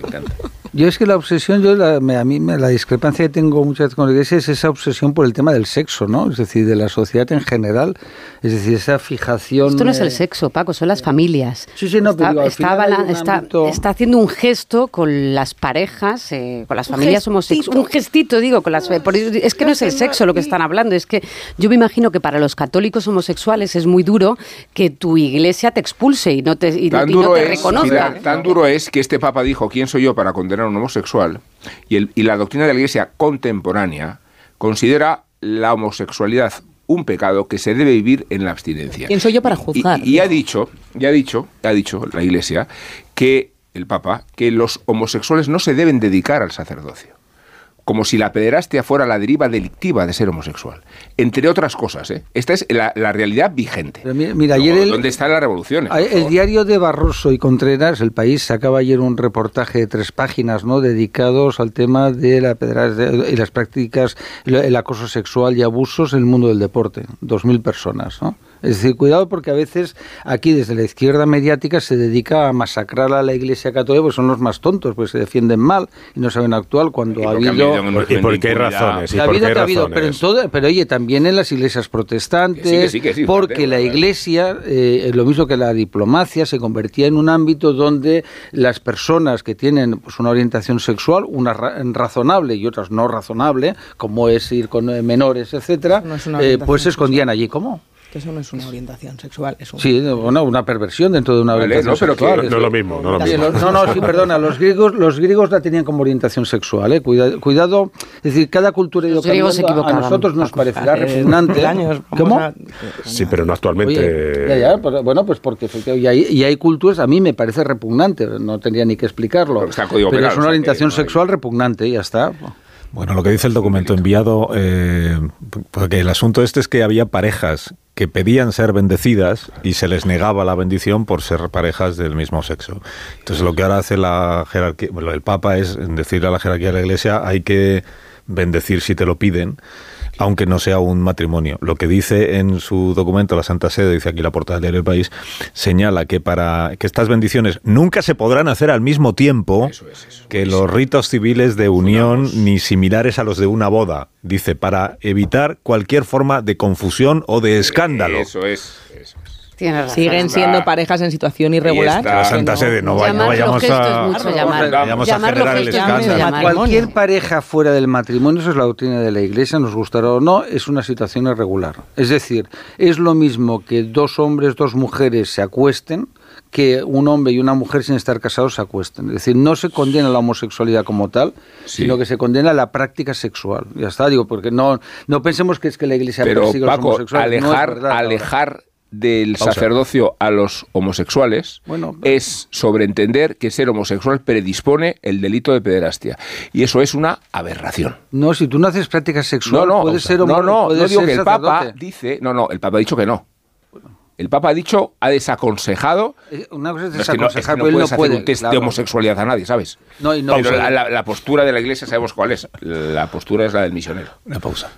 me encanta. Yo es que la obsesión, yo a mí la discrepancia que tengo muchas veces con la iglesia es esa obsesión por el tema del sexo, ¿no? Es decir, de la sociedad en general. Es decir, esa fijación. Esto no es el sexo, Paco, son las familias. Sí, sí, no, pero está, está, haciendo un gesto con las parejas, eh, con las familias homosexuales. Un gestito, digo, con las. es que no es el sexo lo que están hablando, es que yo me imagino que para los católicos homosexuales es muy duro que tu iglesia te expulse y no te, y, tan no te reconozca. tan duro es que este Papa dijo: ¿Quién soy yo para condenar? un homosexual y, el, y la doctrina de la Iglesia contemporánea considera la homosexualidad un pecado que se debe vivir en la abstinencia. ¿Quién soy yo para juzgar? Y, ha dicho, ya ha dicho, ha dicho la Iglesia que el Papa que los homosexuales no se deben dedicar al sacerdocio como si la pederastia fuera la deriva delictiva de ser homosexual. Entre otras cosas, ¿eh? Esta es la, realidad vigente. mira, ayer ¿Dónde está la revolución? El diario de Barroso y Contreras, El País, sacaba ayer un reportaje de tres páginas, ¿no? Dedicados al tema de la pederastia y las prácticas, el acoso sexual y abusos en el mundo del deporte. Dos mil personas, ¿no? Es decir, cuidado porque a veces aquí desde la izquierda mediática se dedica a masacrar a la Iglesia Católica porque son los más tontos, pues se defienden mal y no saben actuar cuando ha habido... ¿Y por qué razones? ha habido, ha habido, pero, en todo, pero oye, también en las iglesias protestantes, porque la Iglesia, eh, lo mismo que la diplomacia, se convertía en un ámbito donde las personas que tienen pues, una orientación sexual, una razonable y otras no razonable, como es ir con eh, menores, etcétera, eh, pues se escondían allí. ¿Cómo? Que eso no es una orientación sexual. Es Sí, bueno, una perversión dentro de una orientación sexual. no, es lo mismo. No, lo mismo. no, no, sí, perdona. Los griegos, los griegos la tenían como orientación sexual. ¿eh? Cuidado, es decir, cada cultura los griegos se a nosotros nos parecerá repugnante. Años, ¿Cómo? Sí, pero no actualmente. ya, ya, pues, bueno, pues porque y hay, y hay, culturas, a mí me parece repugnante, no tendría ni que explicarlo. Pero, es una orientación sexual repugnante, y ya está. Bueno, lo que dice el documento enviado, eh, porque el asunto este es que había parejas que pedían ser bendecidas y se les negaba la bendición por ser parejas del mismo sexo. Entonces lo que ahora hace la jerarquía, bueno, el Papa es decirle a la jerarquía de la Iglesia hay que bendecir si te lo piden aunque no sea un matrimonio. Lo que dice en su documento la Santa Sede, dice aquí la portada del País, señala que para que estas bendiciones nunca se podrán hacer al mismo tiempo que los ritos civiles de unión ni similares a los de una boda. Dice, para evitar cualquier forma de confusión o de escándalo. Eso es. Siguen siendo parejas en situación irregular. La Santa Sede, no, vayamos a, vayamos a generar el escándalo. Cualquier pareja fuera del matrimonio, eso es la doctrina de la Iglesia, nos gustará o no, es una situación irregular. Es decir, es lo mismo que dos hombres, dos mujeres se acuesten, que un hombre y una mujer sin estar casados se acuesten. Es decir, no se condena la homosexualidad como tal, sino que se condena la práctica sexual. Ya está, digo, porque no, no pensemos que es que la Iglesia Pero, persigue a los homosexuales. Alejar, alejar del sacerdocio a los homosexuales es sobreentender que ser homosexual predispone el delito de pederastia. Y eso es una aberración. No, si tú no haces práctica sexual, no, no, puedes ser homosexual. No, no, no digo que el Papa dice. No, no, el Papa ha dicho que no. El Papa ha dicho, ha desaconsejado. Eh, una cosa es desaconsejar, no, puedes hacer un test de homosexualidad a nadie, ¿sabes? No, y no, Pero la, la postura de la Iglesia sabemos cuál es. La postura es la del misionero. Una pausa.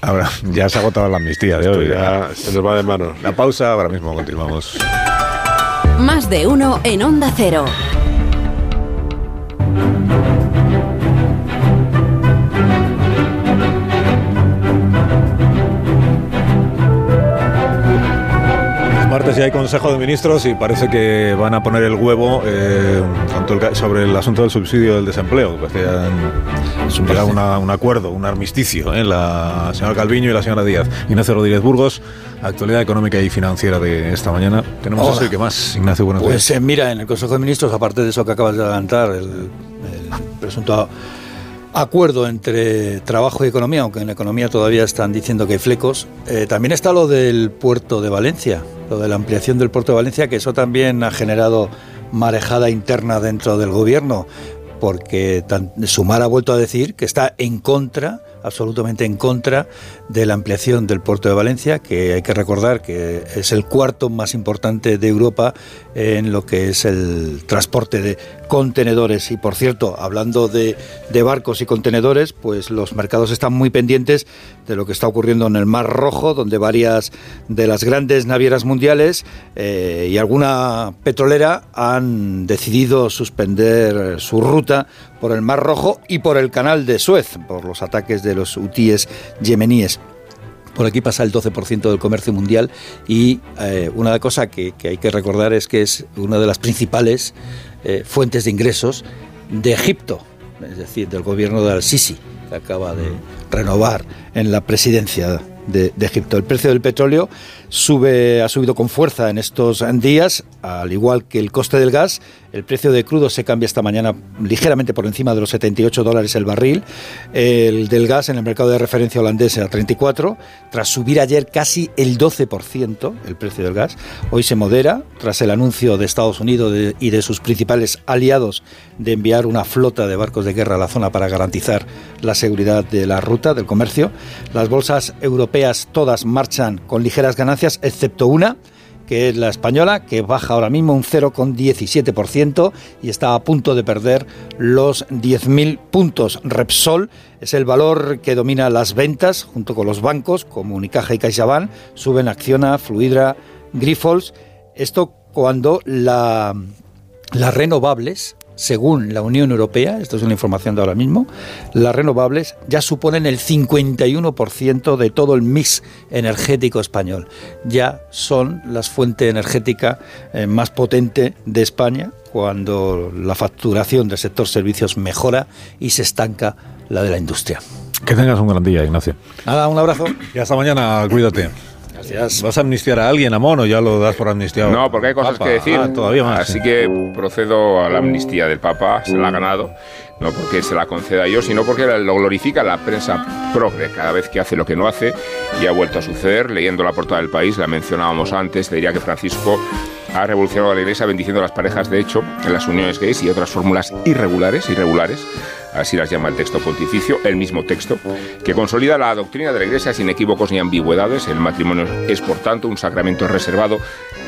Ahora, ya se ha agotado la amnistía de hoy. Ya se nos va de mano. La pausa, ahora mismo continuamos. Más de uno en Onda Cero. Consejo de Ministros y parece que van a poner el huevo eh, sobre el asunto del subsidio del desempleo. Parece que han un acuerdo, un armisticio, ¿eh? la señora Calviño y la señora Díaz. Ignacio Rodríguez Burgos, actualidad económica y financiera de esta mañana. Tenemos eso y qué más, Ignacio, buenos pues, días. Pues mira, en el Consejo de Ministros, aparte de eso que acabas de adelantar, el, el presunto acuerdo entre trabajo y economía, aunque en economía todavía están diciendo que hay flecos. Eh, también está lo del puerto de Valencia, lo de la ampliación del puerto de Valencia, que eso también ha generado marejada interna dentro del gobierno, porque Sumar ha vuelto a decir que está en contra absolutamente en contra de la ampliación del puerto de Valencia, que hay que recordar que es el cuarto más importante de Europa en lo que es el transporte de contenedores. Y por cierto, hablando de, barcos y contenedores, pues los mercados están muy pendientes de lo que está ocurriendo en el Mar Rojo, donde varias de las grandes navieras mundiales eh, y alguna petrolera han decidido suspender su ruta por el Mar Rojo y por el Canal de Suez, por los ataques de los hutíes yemeníes. Por aquí pasa el 12% del comercio mundial y eh, una cosa que, hay que recordar es que es una de las principales eh, fuentes de ingresos de Egipto, es decir, del gobierno de Al-Sisi, que acaba de renovar en la presidencia de, Egipto. El precio del petróleo sube, ha subido con fuerza en estos días, al igual que el coste del gas. El precio de crudo se cambia esta mañana ligeramente por encima de los 78 dólares el barril. El del gas en el mercado de referencia holandés a 34, tras subir ayer casi el 12% el precio del gas. Hoy se modera tras el anuncio de Estados Unidos y de sus principales aliados de enviar una flota de barcos de guerra a la zona para garantizar la seguridad de la ruta del comercio. Las bolsas europeas todas marchan con ligeras ganancias excepto una, que es la española, que baja ahora mismo un 0,17% y está a punto de perder los 10.000 puntos. Repsol es el valor que domina las ventas junto con los bancos como Unicaja y CaixaBank, suben Acciona, Fluidra, Grifols. Esto cuando la, las renovables según la Unión Europea, esto es una información de ahora mismo, las renovables ya suponen el 51% de todo el mix energético español. Ya son la fuente energética eh, más potente de España cuando la facturación del sector servicios mejora y se estanca la de la industria. Que tengas un gran día, Ignacio. Nada, un abrazo. Y hasta mañana, cuídate. ¿Vas a amnistiar a alguien, a Mono? ¿Ya lo das por amnistiado? No, porque hay cosas que decir. Ah, todavía más. Así que procedo a la amnistía del Papa, se la ha ganado. No porque se la conceda yo, sino porque lo glorifica la prensa progre cada vez que hace lo que no hace. Y ha vuelto a suceder. Leyendo la portada del país, la mencionábamos antes, diría que Francisco ha revolucionado la iglesia bendiciendo a las parejas de hecho en las uniones gays y otras fórmulas irregulares, irregulares así las llama el texto pontificio, el mismo texto, que consolida la doctrina de la Iglesia sin equívocos ni ambigüedades. El matrimonio es, por tanto, un sacramento reservado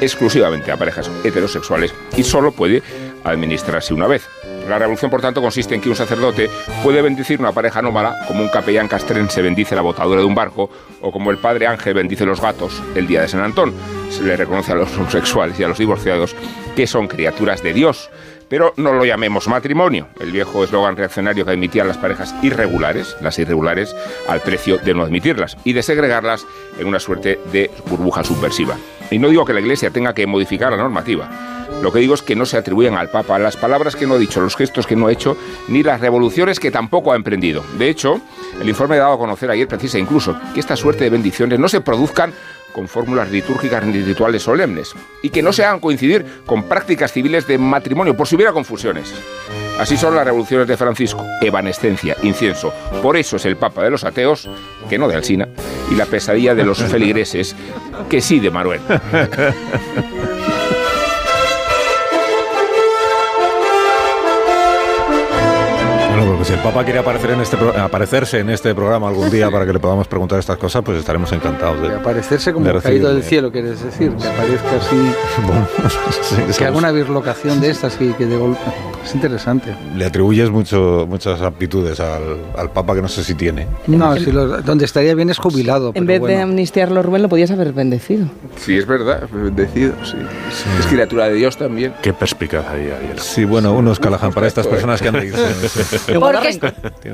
exclusivamente a parejas heterosexuales y solo puede administrarse una vez. La revolución, por tanto, consiste en que un sacerdote puede bendecir una pareja anómala, como un capellán castrense bendice la botadura de un barco, o como el padre Ángel bendice los gatos el día de San Antón. Se le reconoce a los homosexuales y a los divorciados que son criaturas de Dios pero no lo llamemos matrimonio, el viejo eslogan reaccionario que admitían las parejas irregulares, las irregulares, al precio de no admitirlas y de segregarlas en una suerte de burbuja subversiva. Y no digo que la Iglesia tenga que modificar la normativa, lo que digo es que no se atribuyen al Papa las palabras que no ha dicho, los gestos que no ha hecho, ni las revoluciones que tampoco ha emprendido. De hecho, el informe dado a conocer ayer precisa incluso que esta suerte de bendiciones no se produzcan con fórmulas litúrgicas ni rituales solemnes y que no se hagan coincidir con prácticas civiles de matrimonio, por si hubiera confusiones. Así son las revoluciones de Francisco, evanescencia, incienso. Por eso es el Papa de los ateos, que no de Alsina, y la pesadilla de los feligreses, que sí de Manuel. si el Papa quiere aparecer en este aparecerse en este programa algún día para que le podamos preguntar estas cosas, pues estaremos encantados de, aparecerse como caído del cielo, quieres decir, que aparezca así, que haga una birlocación de estas y que de golpe es interesante. Le atribuyes mucho, muchas aptitudes al, Papa que no sé si tiene. No, si donde estaría bien es jubilado. En vez de amnistiarlo, Rubén, lo podías haber bendecido. Sí, es verdad, bendecido, sí. Es criatura de Dios también. Qué perspicaz ahí. Sí, bueno, unos Callahan para estas personas que han leído. Porque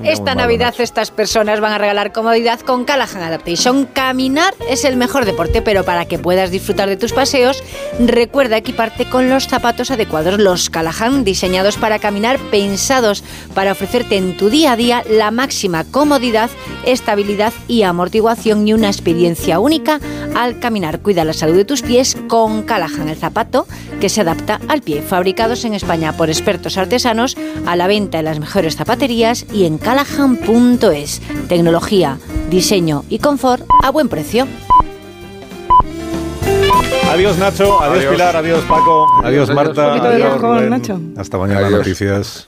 esta Navidad estas personas van a regalar comodidad con Callahan Adaptation. Caminar es el mejor deporte, pero para que puedas disfrutar de tus paseos, recuerda equiparte con los zapatos adecuados, los Callahan, diseñados para caminar, pensados para ofrecerte en tu día a día la máxima comodidad, estabilidad y amortiguación y una experiencia única al caminar. Cuida la salud de tus pies con Callahan, el zapato que se adapta al pie. Fabricados en España por expertos artesanos, a la venta en las mejores zapaterías y en callahan.es. Tecnología, diseño y confort a buen precio. Adiós Nacho, adiós, Pilar, adiós Paco, adiós, Marta. Nacho. Hasta mañana, noticias.